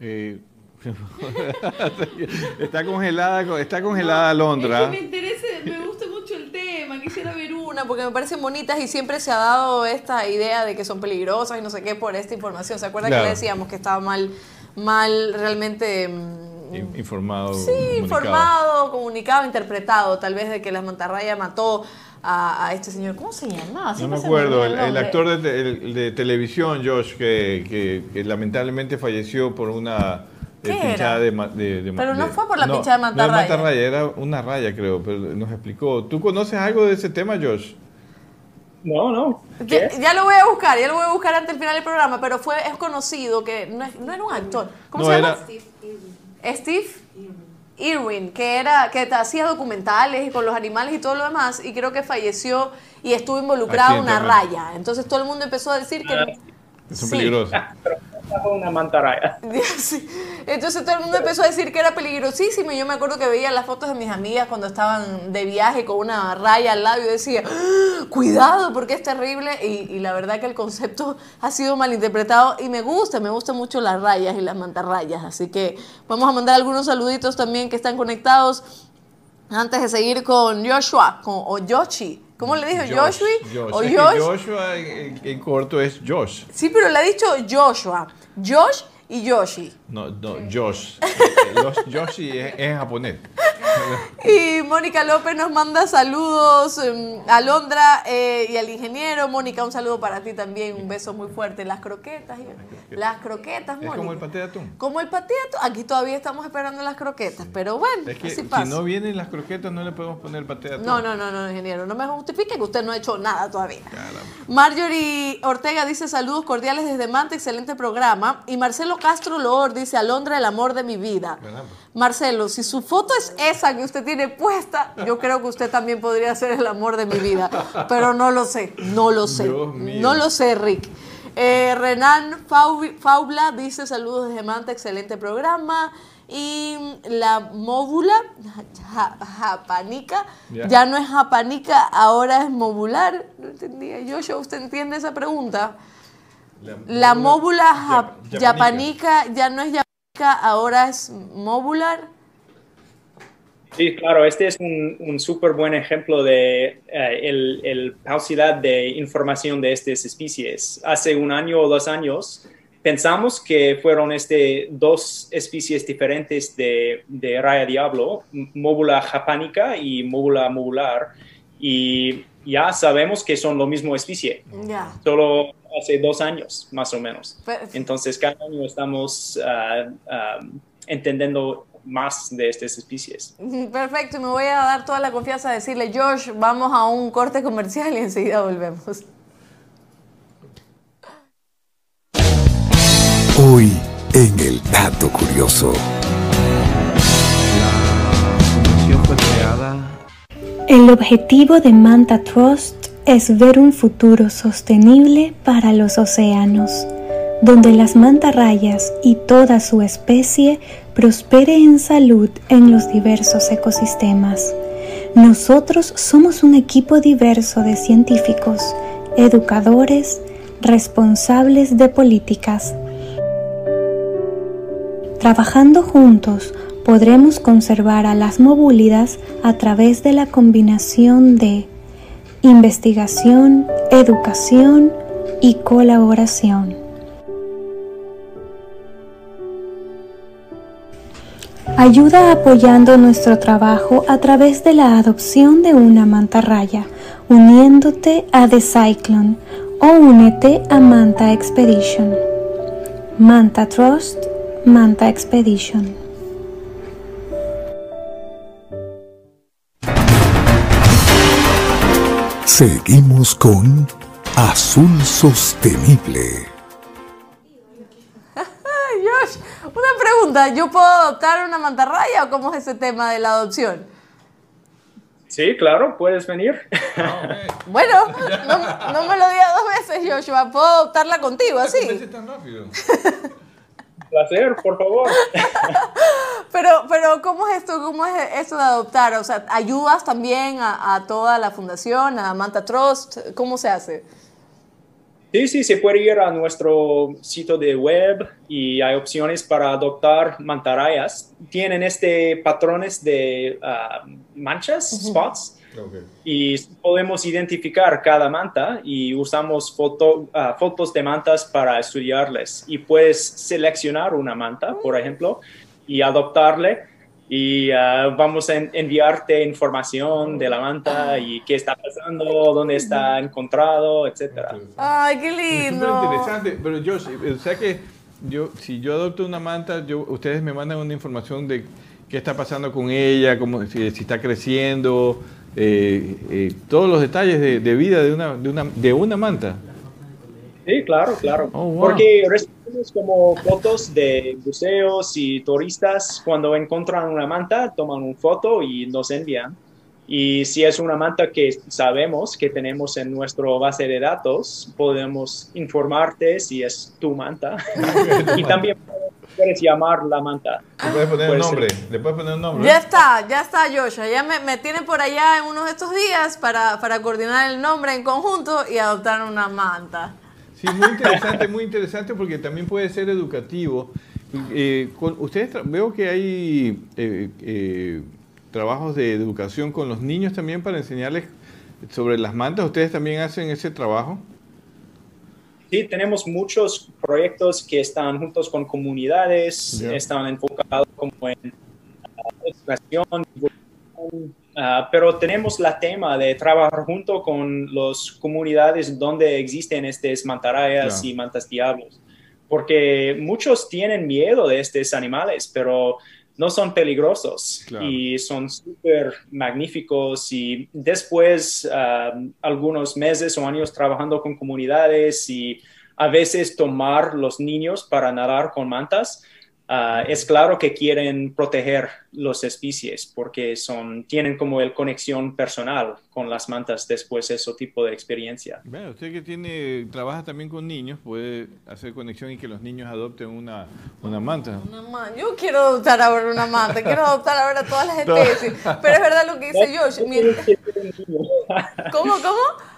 Eh, está congelada, está congelada Londra. me interesa, me gusta mucho el tema, quisiera ver una porque me parecen bonitas y siempre se ha dado esta idea de que son peligrosas y no sé qué por esta información. ¿Se acuerda que le decíamos que estaba mal, mal realmente mm, informado. Sí, comunicado. informado, comunicado, interpretado, tal vez de que la mantarraya mató a, a este señor. ¿Cómo se llamaba? No me acuerdo, el, actor de, te- el- de televisión, Josh, que, que- que lamentablemente falleció por una eh, ¿Qué pinchada era? de, Pero no de- fue por la pinchada de No, mantarraya. es mantarraya, era una raya, creo, pero nos explicó. ¿Tú conoces algo de ese tema, Josh? No, no. Ya, ¿Qué? ya lo voy a buscar, ya lo voy a buscar antes del final del programa, pero fue, es conocido que no, es- no era un actor. ¿Cómo No, se era- llama? Steve Irwin, que era que hacía documentales y con los animales y todo lo demás, y creo que falleció y estuvo involucrado en una raya. Entonces todo el mundo empezó a decir que Son Sí. peligrosos. Una mantarraya. Sí. Entonces todo el mundo empezó a decir que era peligrosísimo. Y yo me acuerdo que veía las fotos de mis amigas cuando estaban de viaje con una raya al lado y decía, "Ah, cuidado porque es terrible. Y, y la verdad que el concepto ha sido malinterpretado y me gusta, me gustan mucho las rayas y las mantarrayas. Así que vamos a mandar algunos saluditos también que están conectados antes de seguir con Joshua con, o Yoshi. ¿Cómo le dijo? Josh, ¿Joshua? Josh. ¿O Es que Josh? Joshua en, en corto es Josh. Sí, pero le ha dicho Joshua. Josh y Yoshi. No, no, Josh. Josh Yoshi es, es en japonés. Y Mónica López nos manda saludos em, a Londra eh, y al ingeniero. Mónica, un saludo para ti también, un beso muy fuerte. Las croquetas, y- las croquetas, Es Mónica. como el paté de atún. Como el paté de atún. Aquí todavía estamos esperando las croquetas, pero bueno, Es que así si no vienen las croquetas no le podemos poner el paté de atún. No, no, no, no, ingeniero, no me justifique que usted no ha hecho nada todavía. Caramba. Marjorie Ortega dice saludos cordiales desde Manta, excelente programa. Y Marcelo Castro Loor dice Alondra, el amor de mi vida. Caramba. Marcelo, si su foto es esa que usted tiene puesta, yo creo que usted también podría ser el amor de mi vida. Pero no lo sé, no lo sé. No lo sé, Rick. Eh, Renan Fau- Faubla dice saludos desde Manta, excelente programa. Y la móvula ja- japanica, Ya. ya no es japanica, ahora es movular. No entendía. Joshua, ¿usted entiende esa pregunta? La móvula Yap- jap- japanica ya no es japanica, ahora es móvular. Sí, claro, este es un, un súper buen ejemplo de eh, el, el pausidad de información de estas especies. Hace un año o dos años pensamos que fueron este, dos especies diferentes de, de raya diablo, móvula japanica y móvula movular, y ya sabemos que son lo mismo especie, Ya. solo hace dos años más o menos. Pe- Entonces, cada año estamos ah, ah, entendiendo más de estas especies. Perfecto, y me voy a dar toda la confianza de decirle, Josh, vamos a un corte comercial y enseguida volvemos. Hoy en el Dato Curioso. El objetivo de Manta Trust es ver un futuro sostenible para los océanos, donde las mantarrayas y toda su especie prospere en salud en los diversos ecosistemas. Nosotros somos un equipo diverso de científicos, educadores, responsables de políticas, Trabajando juntos podremos conservar a las movúlidas a través de la combinación de investigación, educación y colaboración. Ayuda apoyando nuestro trabajo a través de la adopción de una mantarraya, uniéndote a The Cyclone o únete a Manta Expedition. Manta Trust, Manta Expedition. Seguimos con Azul Sostenible. Josh, una pregunta, ¿yo puedo adoptar una mantarraya o cómo es ese tema de la adopción? Sí, claro, puedes venir. Bueno, no, no me lo digas dos veces, Joshua, puedo adoptarla contigo, así. tan rápido? Placer, por favor. Pero, pero, ¿cómo es esto? ¿Cómo es esto de adoptar? O sea, ¿ayudas también a, a toda la fundación, a Manta Trust? ¿Cómo se hace? Sí, sí, se puede ir a nuestro sitio de web y hay opciones para adoptar mantarrayas. Tienen este patrones de ah, manchas, spots, y podemos identificar cada manta y usamos foto- ah, fotos de mantas para estudiarles. Y puedes seleccionar una manta, por ejemplo, y adoptarle y ah, vamos a enviarte información de la manta y qué está pasando, dónde está encontrado, etcétera. Ay, qué lindo. Es interesante, pero yo, o sea que yo, si yo adopto una manta, yo, ustedes me mandan una información de qué está pasando con ella, cómo, si, está creciendo, eh, eh, todos los detalles de, de, vida de una, de, una, de una manta. Sí, claro, claro. Oh, Porque recibimos como fotos de buceos y turistas cuando encuentran una manta, toman una foto y nos envían. Y si es una manta que sabemos que tenemos en nuestro base de datos, podemos informarte si es tu manta. y también puedes llamar la manta. Le puedes poner un nombre. Le puedes poner un nombre. Ya está, ya está, Joshua. Ya me, me tiene por allá en uno de estos días para, para coordinar el nombre en conjunto y adoptar una manta. Sí, muy interesante, muy interesante porque también puede ser educativo. Eh, ustedes veo que hay eh, eh, trabajos de educación con los niños también para enseñarles sobre las mantas. ¿Ustedes también hacen ese trabajo? Sí, tenemos muchos proyectos que están juntos con comunidades, están enfocados como en uh, educación, Ah, pero tenemos la tema de trabajar junto con las comunidades donde existen estas mantarrayas y mantas diablos, porque muchos tienen miedo de estos animales, pero no son peligrosos y son súper magníficos. Y después ah, algunos meses o años trabajando con comunidades y a veces tomar los niños para nadar con mantas, Ah, es claro que quieren proteger las especies porque son, tienen como el conexión personal con las mantas después de ese tipo de experiencia. Bueno, usted que tiene, trabaja también con niños, puede hacer conexión y que los niños adopten una, una manta. Yo quiero adoptar ahora una manta, quiero adoptar ahora todas las especies. Pero es verdad lo que dice Josh. ¿Cómo, cómo?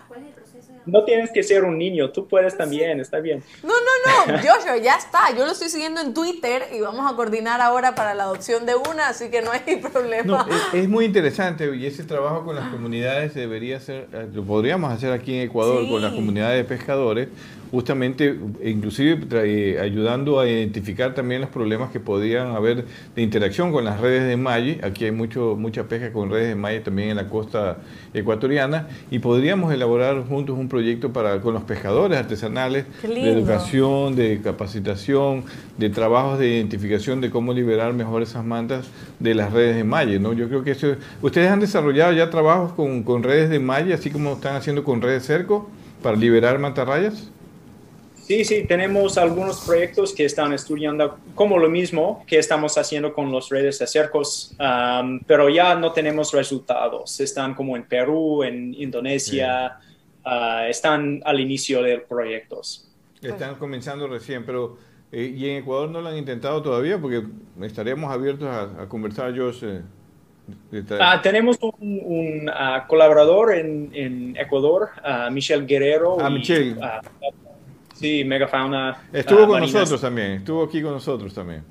No tienes que ser un niño, tú puedes también, está bien. No, no, no, Joshua, ya está. Yo lo estoy siguiendo en Twitter y vamos a coordinar ahora para la adopción de una, así que no hay problema. es, muy interesante y ese trabajo con las comunidades debería ser, eh, lo podríamos hacer aquí en Ecuador con las comunidades de pescadores, justamente inclusive eh, ayudando a identificar también los problemas que podrían haber de interacción con las redes de Malle. Aquí hay mucho, mucha pesca con redes de Malle también en la costa ecuatoriana y podríamos elaborar juntos un proyecto para, con los pescadores artesanales de educación, de capacitación, de trabajos de identificación de cómo liberar mejor esas mantas de las redes de Malle. ¿no? Yo creo que eso, ustedes han desarrollado ya trabajos con, con redes de Malle, así como están haciendo con redes cerco para liberar mantarrayas. Sí, sí, tenemos algunos proyectos que están estudiando como lo mismo que estamos haciendo con los redes de cercos, pero ya no tenemos resultados. Están como en Perú, en Indonesia, ah, están al inicio de proyectos. Están comenzando recién, pero eh, ¿y en Ecuador no lo han intentado todavía? Porque estaríamos abiertos a, conversar, yo ah, tenemos un, ah, colaborador en, Ecuador, Michelle Guerrero. Ah, Michelle. Sí, megafauna. Estuvo ah, con nosotros también, estuvo aquí con nosotros también.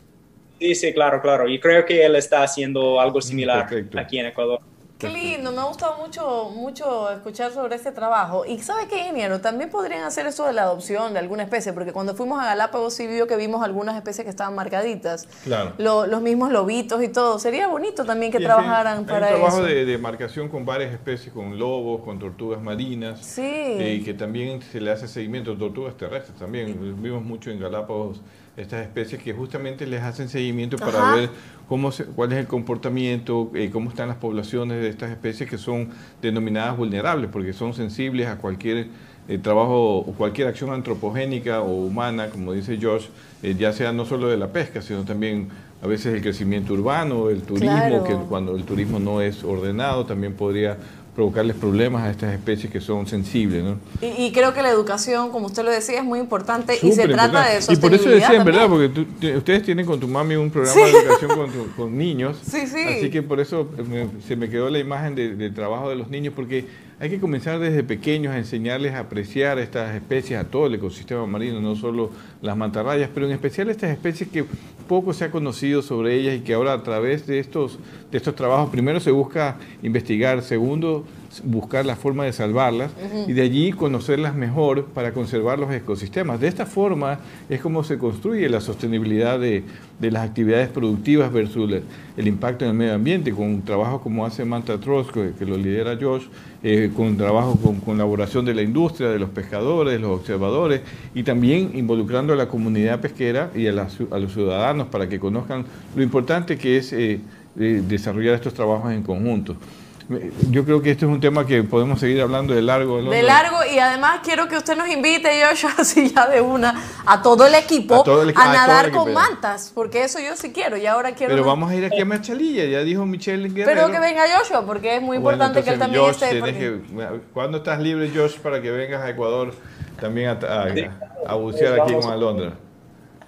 Sí, sí, claro, claro. Y creo que él está haciendo algo similar aquí en Ecuador. Qué lindo, me ha gustado mucho, mucho escuchar sobre este trabajo. Y ¿sabe qué, ingeniero? También podrían hacer eso de la adopción de alguna especie, porque cuando fuimos a Galápagos sí vio que vimos algunas especies que estaban marcaditas. Claro. los mismos lobitos y todo. Sería bonito también que trabajaran para eso. un trabajo de, marcación con varias especies, con lobos, con tortugas marinas. Sí. Eh, y que también se le hace seguimiento a tortugas terrestres también. Vimos mucho en Galápagos estas especies que justamente les hacen seguimiento para ver cómo cuál es el comportamiento, eh, cómo están las poblaciones de estas especies que son denominadas vulnerables, porque son sensibles a cualquier eh, trabajo o cualquier acción antropogénica o humana, como dice George, eh, ya sea no solo de la pesca, sino también a veces el crecimiento urbano, el turismo, que cuando el turismo no es ordenado también podría provocarles problemas a estas especies que son sensibles. ¿no? Y, creo que la educación, como usted lo decía, es muy importante y se trata de sostenibilidad Y por eso decían, ¿verdad? Porque ustedes tienen con tu mami un programa de educación con, con, niños. Sí, sí. Así que por eso se me quedó la imagen del trabajo de los niños, porque hay que comenzar desde pequeños a enseñarles a apreciar estas especies, a todo el ecosistema marino, no solo las mantarrayas, pero en especial estas especies que poco se ha conocido sobre ellas y que ahora a través de estos, de estos trabajos, primero se busca investigar, segundo buscar la forma de salvarlas y de allí conocerlas mejor para conservar los ecosistemas. De esta forma es como se construye la sostenibilidad de, las actividades productivas versus el, impacto en el medio ambiente, con trabajo como hace Manta Trust, que, lo lidera Josh, eh, con trabajo con colaboración de la industria, de los pescadores, de los observadores y también involucrando a la comunidad pesquera y a, los ciudadanos para que conozcan lo importante que es eh, desarrollar estos trabajos en conjunto. Yo creo que este es un tema que podemos seguir hablando de largo. De largo, y además quiero que usted nos invite, yo, así ya de una, a todo el equipo a, nadar con mantas, porque eso yo sí quiero, y ahora quiero... Pero vamos a ir aquí a Machalilla, ya dijo Michelle Guerrero. Pero que venga Joshua, porque es muy importante que él también esté... ¿Cuándo estás libre, Josh, para que vengas a Ecuador también a, bucear aquí con Alondra?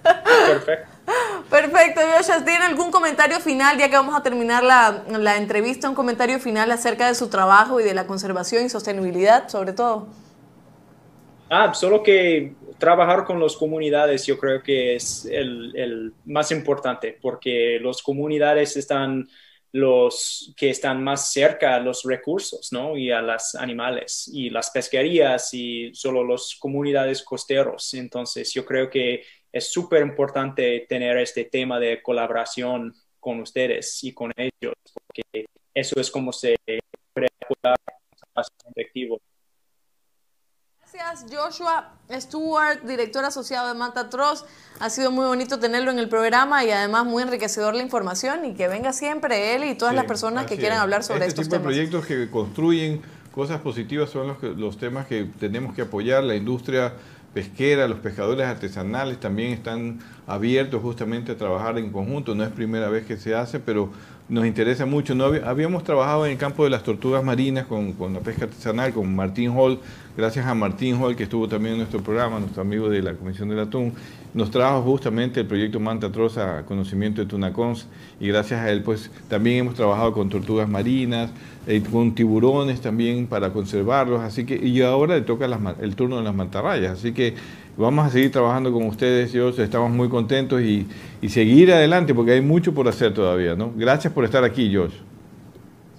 Perfecto. Perfecto, Joshua. ¿Tiene algún comentario final, ya que vamos a terminar la, la, entrevista, un comentario final acerca de su trabajo y de la conservación y sostenibilidad, sobre todo? Ah, solo que trabajar con las comunidades yo creo que es el, el más importante, porque las comunidades están los que están más cerca a los recursos, ¿no? Y a los animales y las pesquerías y solo las comunidades costeros. Entonces, yo creo que es súper importante tener este tema de colaboración con ustedes y con ellos, porque eso es como se puede más efectivo. Gracias, Joshua Stewart, director asociado de Manta Trust. Ha sido muy bonito tenerlo en el programa y además muy enriquecedor la información y que venga siempre él y todas las personas que quieran hablar sobre este estos tipo temas. De proyectos que construyen cosas positivas son los, los temas que tenemos que apoyar. La industria pesquera, los pescadores artesanales también están abiertos justamente a trabajar en conjunto. No es primera vez que se hace, pero nos interesa mucho. No habíamos trabajado en el campo de las tortugas marinas con, con, la pesca artesanal, con Martín Hall. Gracias a Martín Hall, que estuvo también en nuestro programa, nuestro amigo de la Comisión del Atún, nos trajo justamente el proyecto Manta Troza, conocimiento de Tunacons, y gracias a él, pues también hemos trabajado con tortugas marinas, eh, con tiburones también para conservarlos, así que, y ahora le toca el turno de las mantarrayas, así que vamos a seguir trabajando con ustedes, yo estamos muy contentos y, y seguir adelante porque hay mucho por hacer todavía, ¿no? Gracias por estar aquí, Josh.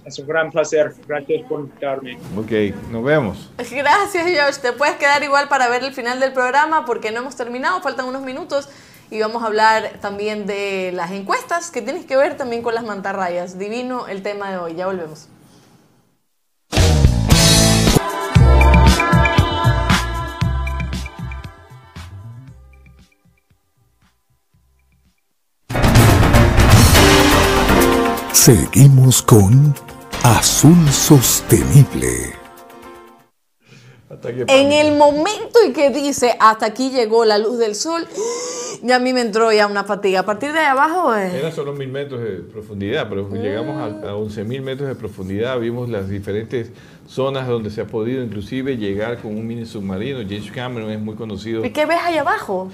Es un gran placer. Gracias por invitarme. Ok, nos vemos. Gracias, Josh. Te puedes quedar igual para ver el final del programa porque no hemos terminado, faltan unos minutos y vamos a hablar también de las encuestas que tienes que ver también con las mantarrayas. Divino el tema de hoy. Ya volvemos. Seguimos con Azul Sostenible. En el momento en que dice hasta aquí llegó la luz del sol, ya a mí me entró ya una fatiga. A partir de ahí abajo es... Era solo mil metros de profundidad, pero llegamos a, 11 mil metros de profundidad, vimos las diferentes zonas donde se ha podido inclusive llegar con un mini submarino. James Cameron es muy conocido. ¿Y qué ves ahí abajo?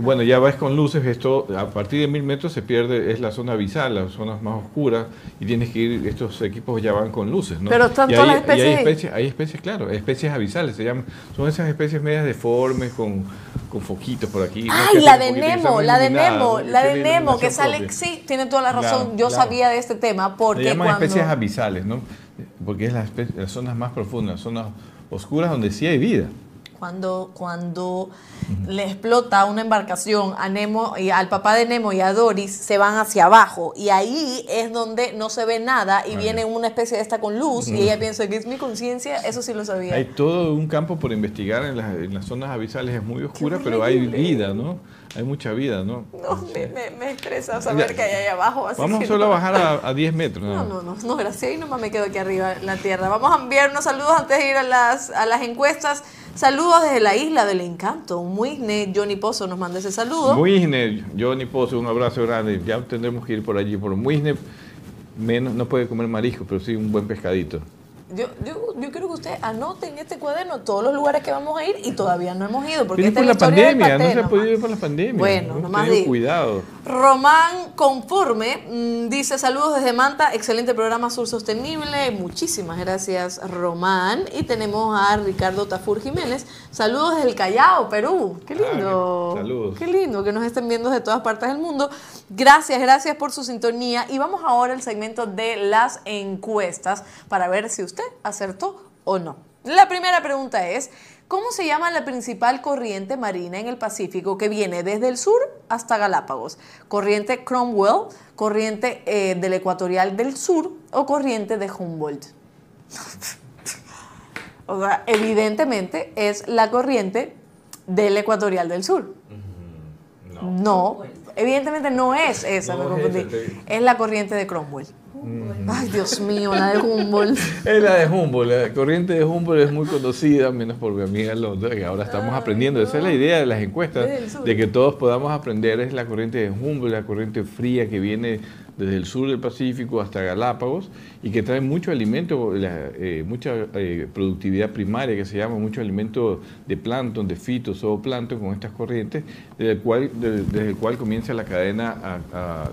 Bueno, ya vas con luces, esto a partir de mil metros se pierde, es la zona abisal, las zonas más oscuras, y tienes que ir, estos equipos ya van con luces, ¿no? Pero están todas las especies. hay especies, hay especies, claro, especies abisales, se llaman, son esas especies medias deformes con, con foquitos por aquí. Ay, la de Nemo, la de Nemo, la de Nemo, que sale, sí, tiene toda la razón, yo sabía de este tema, porque se llaman especies abisales, ¿no? Porque es las, las zonas más profundas, zonas oscuras donde sí hay vida cuando, cuando le explota una embarcación a Nemo y al papá de Nemo y a Doris se van hacia abajo y ahí es donde no se ve nada y viene una especie de esta con luz y ella piensa que es mi conciencia, eso sí lo sabía. Hay todo un campo por investigar en las, en las zonas abisales, es muy oscura, pero hay vida, ¿no? Hay mucha vida, ¿no? No, me, me, estresa saber que hay ahí abajo. Vamos solo a bajar a, a 10 metros. No, no, no, no, gracias. Y nomás me quedo aquí arriba en la tierra. Vamos a enviar unos saludos antes de ir a las, a las encuestas. Saludos desde la isla del encanto. Muisne, Johnny Pozo nos manda ese saludo. Muisne, Johnny Pozo, un abrazo grande. Ya tendremos que ir por allí. Por Muisne, menos, no puede comer marisco, pero sí un buen pescadito. Yo, yo, yo, quiero que usted anote en este cuaderno todos los lugares que vamos a ir y todavía no hemos ido. Porque esta por la, la pandemia, no se ha podido ir por la pandemia. Bueno, nomás digo. cuidado. Román Conforme mm, dice saludos desde Manta, excelente programa Sur Sostenible. Muchísimas gracias Román. Y tenemos a Ricardo Tafur Jiménez. Saludos desde el Callao, Perú. Qué lindo. Ah, saludos. Qué lindo que nos estén viendo de todas partes del mundo. Gracias, gracias por su sintonía. Y vamos ahora al segmento de las encuestas para ver si usted acertó o no. La primera pregunta es, ¿cómo se llama la principal corriente marina en el Pacífico que viene desde el sur hasta Galápagos? ¿Corriente Cromwell, corriente eh, del ecuatorial del sur o corriente de Humboldt? o sea, evidentemente es la corriente del ecuatorial del sur. No, evidentemente no es esa, No me es confundí. te- Es la corriente de Cromwell. Ay, Dios mío, la de Humboldt. Es la de Humboldt, la corriente de Humboldt es muy conocida, menos por mi amiga Londra, que ahora estamos aprendiendo. Esa es la idea de las encuestas, de que todos podamos aprender. Es la corriente de Humboldt, la corriente fría que viene desde el sur del Pacífico hasta Galápagos y que trae mucho alimento, la- eh, mucha eh, productividad primaria que se llama, mucho alimento de plancton, de fito, zooplancton con estas corrientes, desde el cual, de- desde el cual comienza la cadena a, a-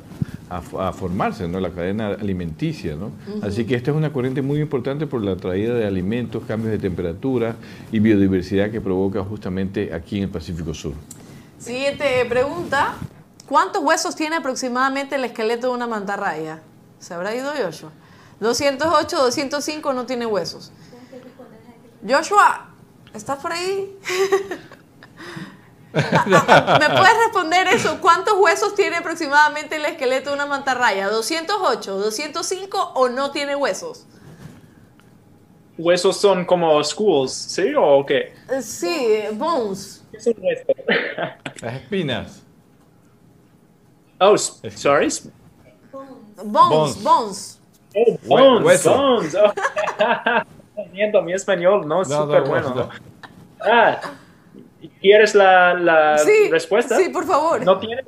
a- a formarse, ¿no? la cadena alimenticia. ¿no? Así que esta es una corriente muy importante por la traída de alimentos, cambios de temperatura y biodiversidad que provoca justamente aquí en el Pacífico Sur. Siguiente pregunta. ¿Cuántos huesos tiene aproximadamente el esqueleto de una mantarraya? ¿Se habrá ido Joshua? 208, 205 no tiene huesos. Joshua, ¿estás por ahí? ¿Me puedes responder eso? ¿Cuántos huesos tiene aproximadamente el esqueleto de una mantarraya? ¿208, 205 o no tiene huesos? ¿Huesos son como schools, sí o qué? Sí, bones. ¿Qué es un hueso? Las espinas. Oh, s- sorry. Bones, Bones. bones. Oh, bones, hueso. bones. Oh. Mi español, no, No, súper no, bueno. no. Ah, ¿quieres la, la Sí, respuesta? sí, por favor. No tiene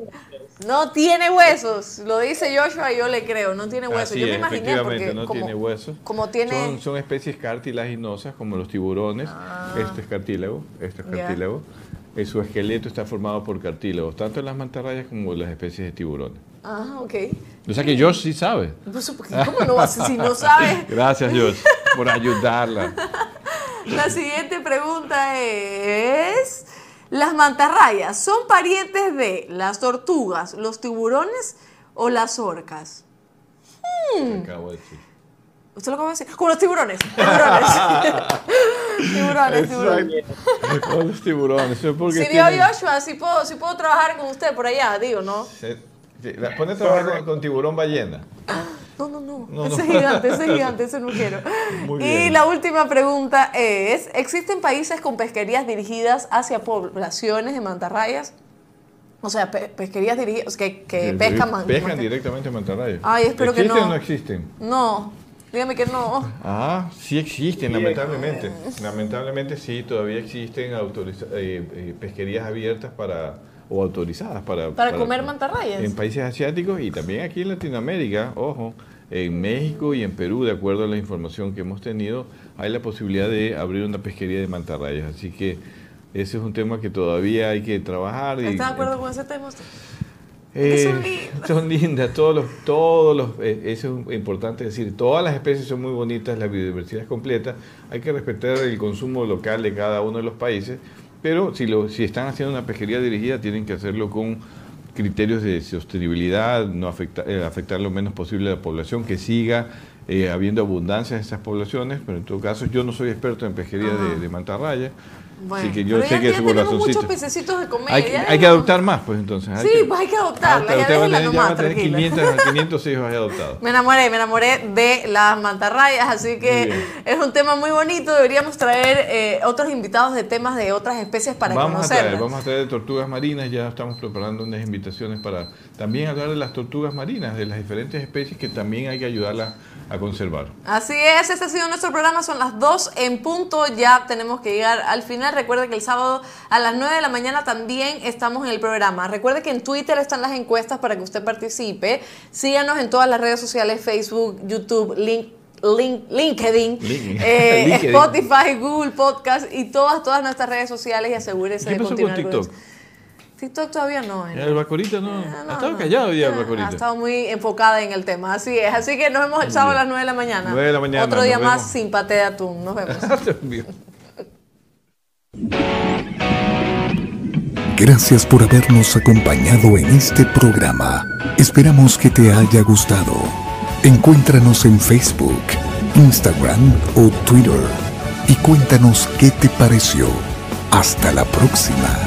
No tiene huesos, lo dice Joshua y yo le creo, no tiene huesos. Así yo me es, imaginé efectivamente, porque no como, tiene huesos. como tiene Son, son especies cartilaginosas como los tiburones. Este es cartílago, este es Ah. Ya. Eh, su esqueleto está formado por cartílagos, tanto en las mantarrayas como en las especies de tiburones. Ah, ok. O sea que Josh sí sabe. Pues, porque ¿Cómo no vas si no sabes? Gracias, Josh, por ayudarla. La siguiente pregunta es ¿Las mantarrayas son parientes de las tortugas, los tiburones o las orcas? Acabo de decir. ¿Usted lo acaba de decir? Con los tiburones. Tiburones. tiburones, tiburones. Con los tiburones. eso es porque Si vio tienen- Joshua, si puedo, si puedo trabajar con usted por allá, digo, ¿no? se- a trabajar con, con tiburón ballena. No, no, no. No, ese no. es gigante, ese es gigante, ese no quiero. Muy y bien. la última pregunta es, ¿existen países con pesquerías dirigidas hacia poblaciones de mantarrayas? O sea, pe- pesquerías dirigidas, que, que Sí, pescan man- Pescan directamente mantarrayas. Ay, espero que ¿Existen no. o no existen? No, dígame que no. Ah, sí existen, lamentablemente. Lamentablemente sí, todavía existen autoriza- eh, eh, pesquerías abiertas para o autorizadas para, Para comer mantarrayas. En países asiáticos y también aquí en Latinoamérica, ojo, en México y en Perú, de acuerdo a la información que hemos tenido, hay la posibilidad de abrir una pesquería de mantarrayas. Así que ese es un tema que todavía hay que trabajar. y- ¿Está de acuerdo con ese tema usted? Eh, son lindas. son lindas, todos los, todos los, eh, eso es importante decir, todas las especies son muy bonitas, la biodiversidad es completa, hay que respetar el consumo local de cada uno de los países, pero si, lo, si están haciendo una pesquería dirigida tienen que hacerlo con criterios de sostenibilidad, no afecta- eh, afectar lo menos posible a la población, que siga eh, habiendo abundancia en estas poblaciones, pero en todo caso yo no soy experto en pesquería de, de mantarraya, Bueno, así que yo sé ya, que ya corazoncito. muchos pececitos de comer. Hay, que- ya hay que adoptar más, pues entonces. hay Sí, que- pues hay que adoptarla, Ah, ya usted va a déjela tener- ya nomás, va a tener tranquila. 500, 500 hijos adoptados. Me enamoré, me enamoré de las mantarrayas, así que es un tema muy bonito. Deberíamos traer eh, otros invitados de temas de otras especies para vamos a traer, vamos a traer tortugas marinas, ya estamos preparando unas invitaciones para también hablar de las tortugas marinas, de las diferentes especies que también hay que ayudarlas a conservar. Así es, este ha sido nuestro programa, son las 2 en punto, ya tenemos que llegar al final. Recuerde que el sábado a las 9 de la mañana también estamos en el programa. Recuerde que en Twitter están las encuestas para que usted participe. Síganos en todas las redes sociales, Facebook, YouTube, Link. Link- LinkedIn, Link- eh, LinkedIn. Spotify, Google Podcast y todas, todas nuestras redes sociales y asegúrese ¿Qué de pasó con continuar TikTok? eso. TikTok todavía no. ¿eh? El Bacorita no. No, ha estado no. callado ya el Ah, Bacorita. Ha estado muy enfocada en el tema. Así es. Así que nos vemos el sábado a las 9 de la mañana. 9 de la mañana, Otro día nos más vemos. sin paté de atún. Nos vemos. Gracias por habernos acompañado en este programa. Esperamos que te haya gustado. Encuéntranos en Facebook, Instagram o Twitter y cuéntanos qué te pareció. Hasta la próxima.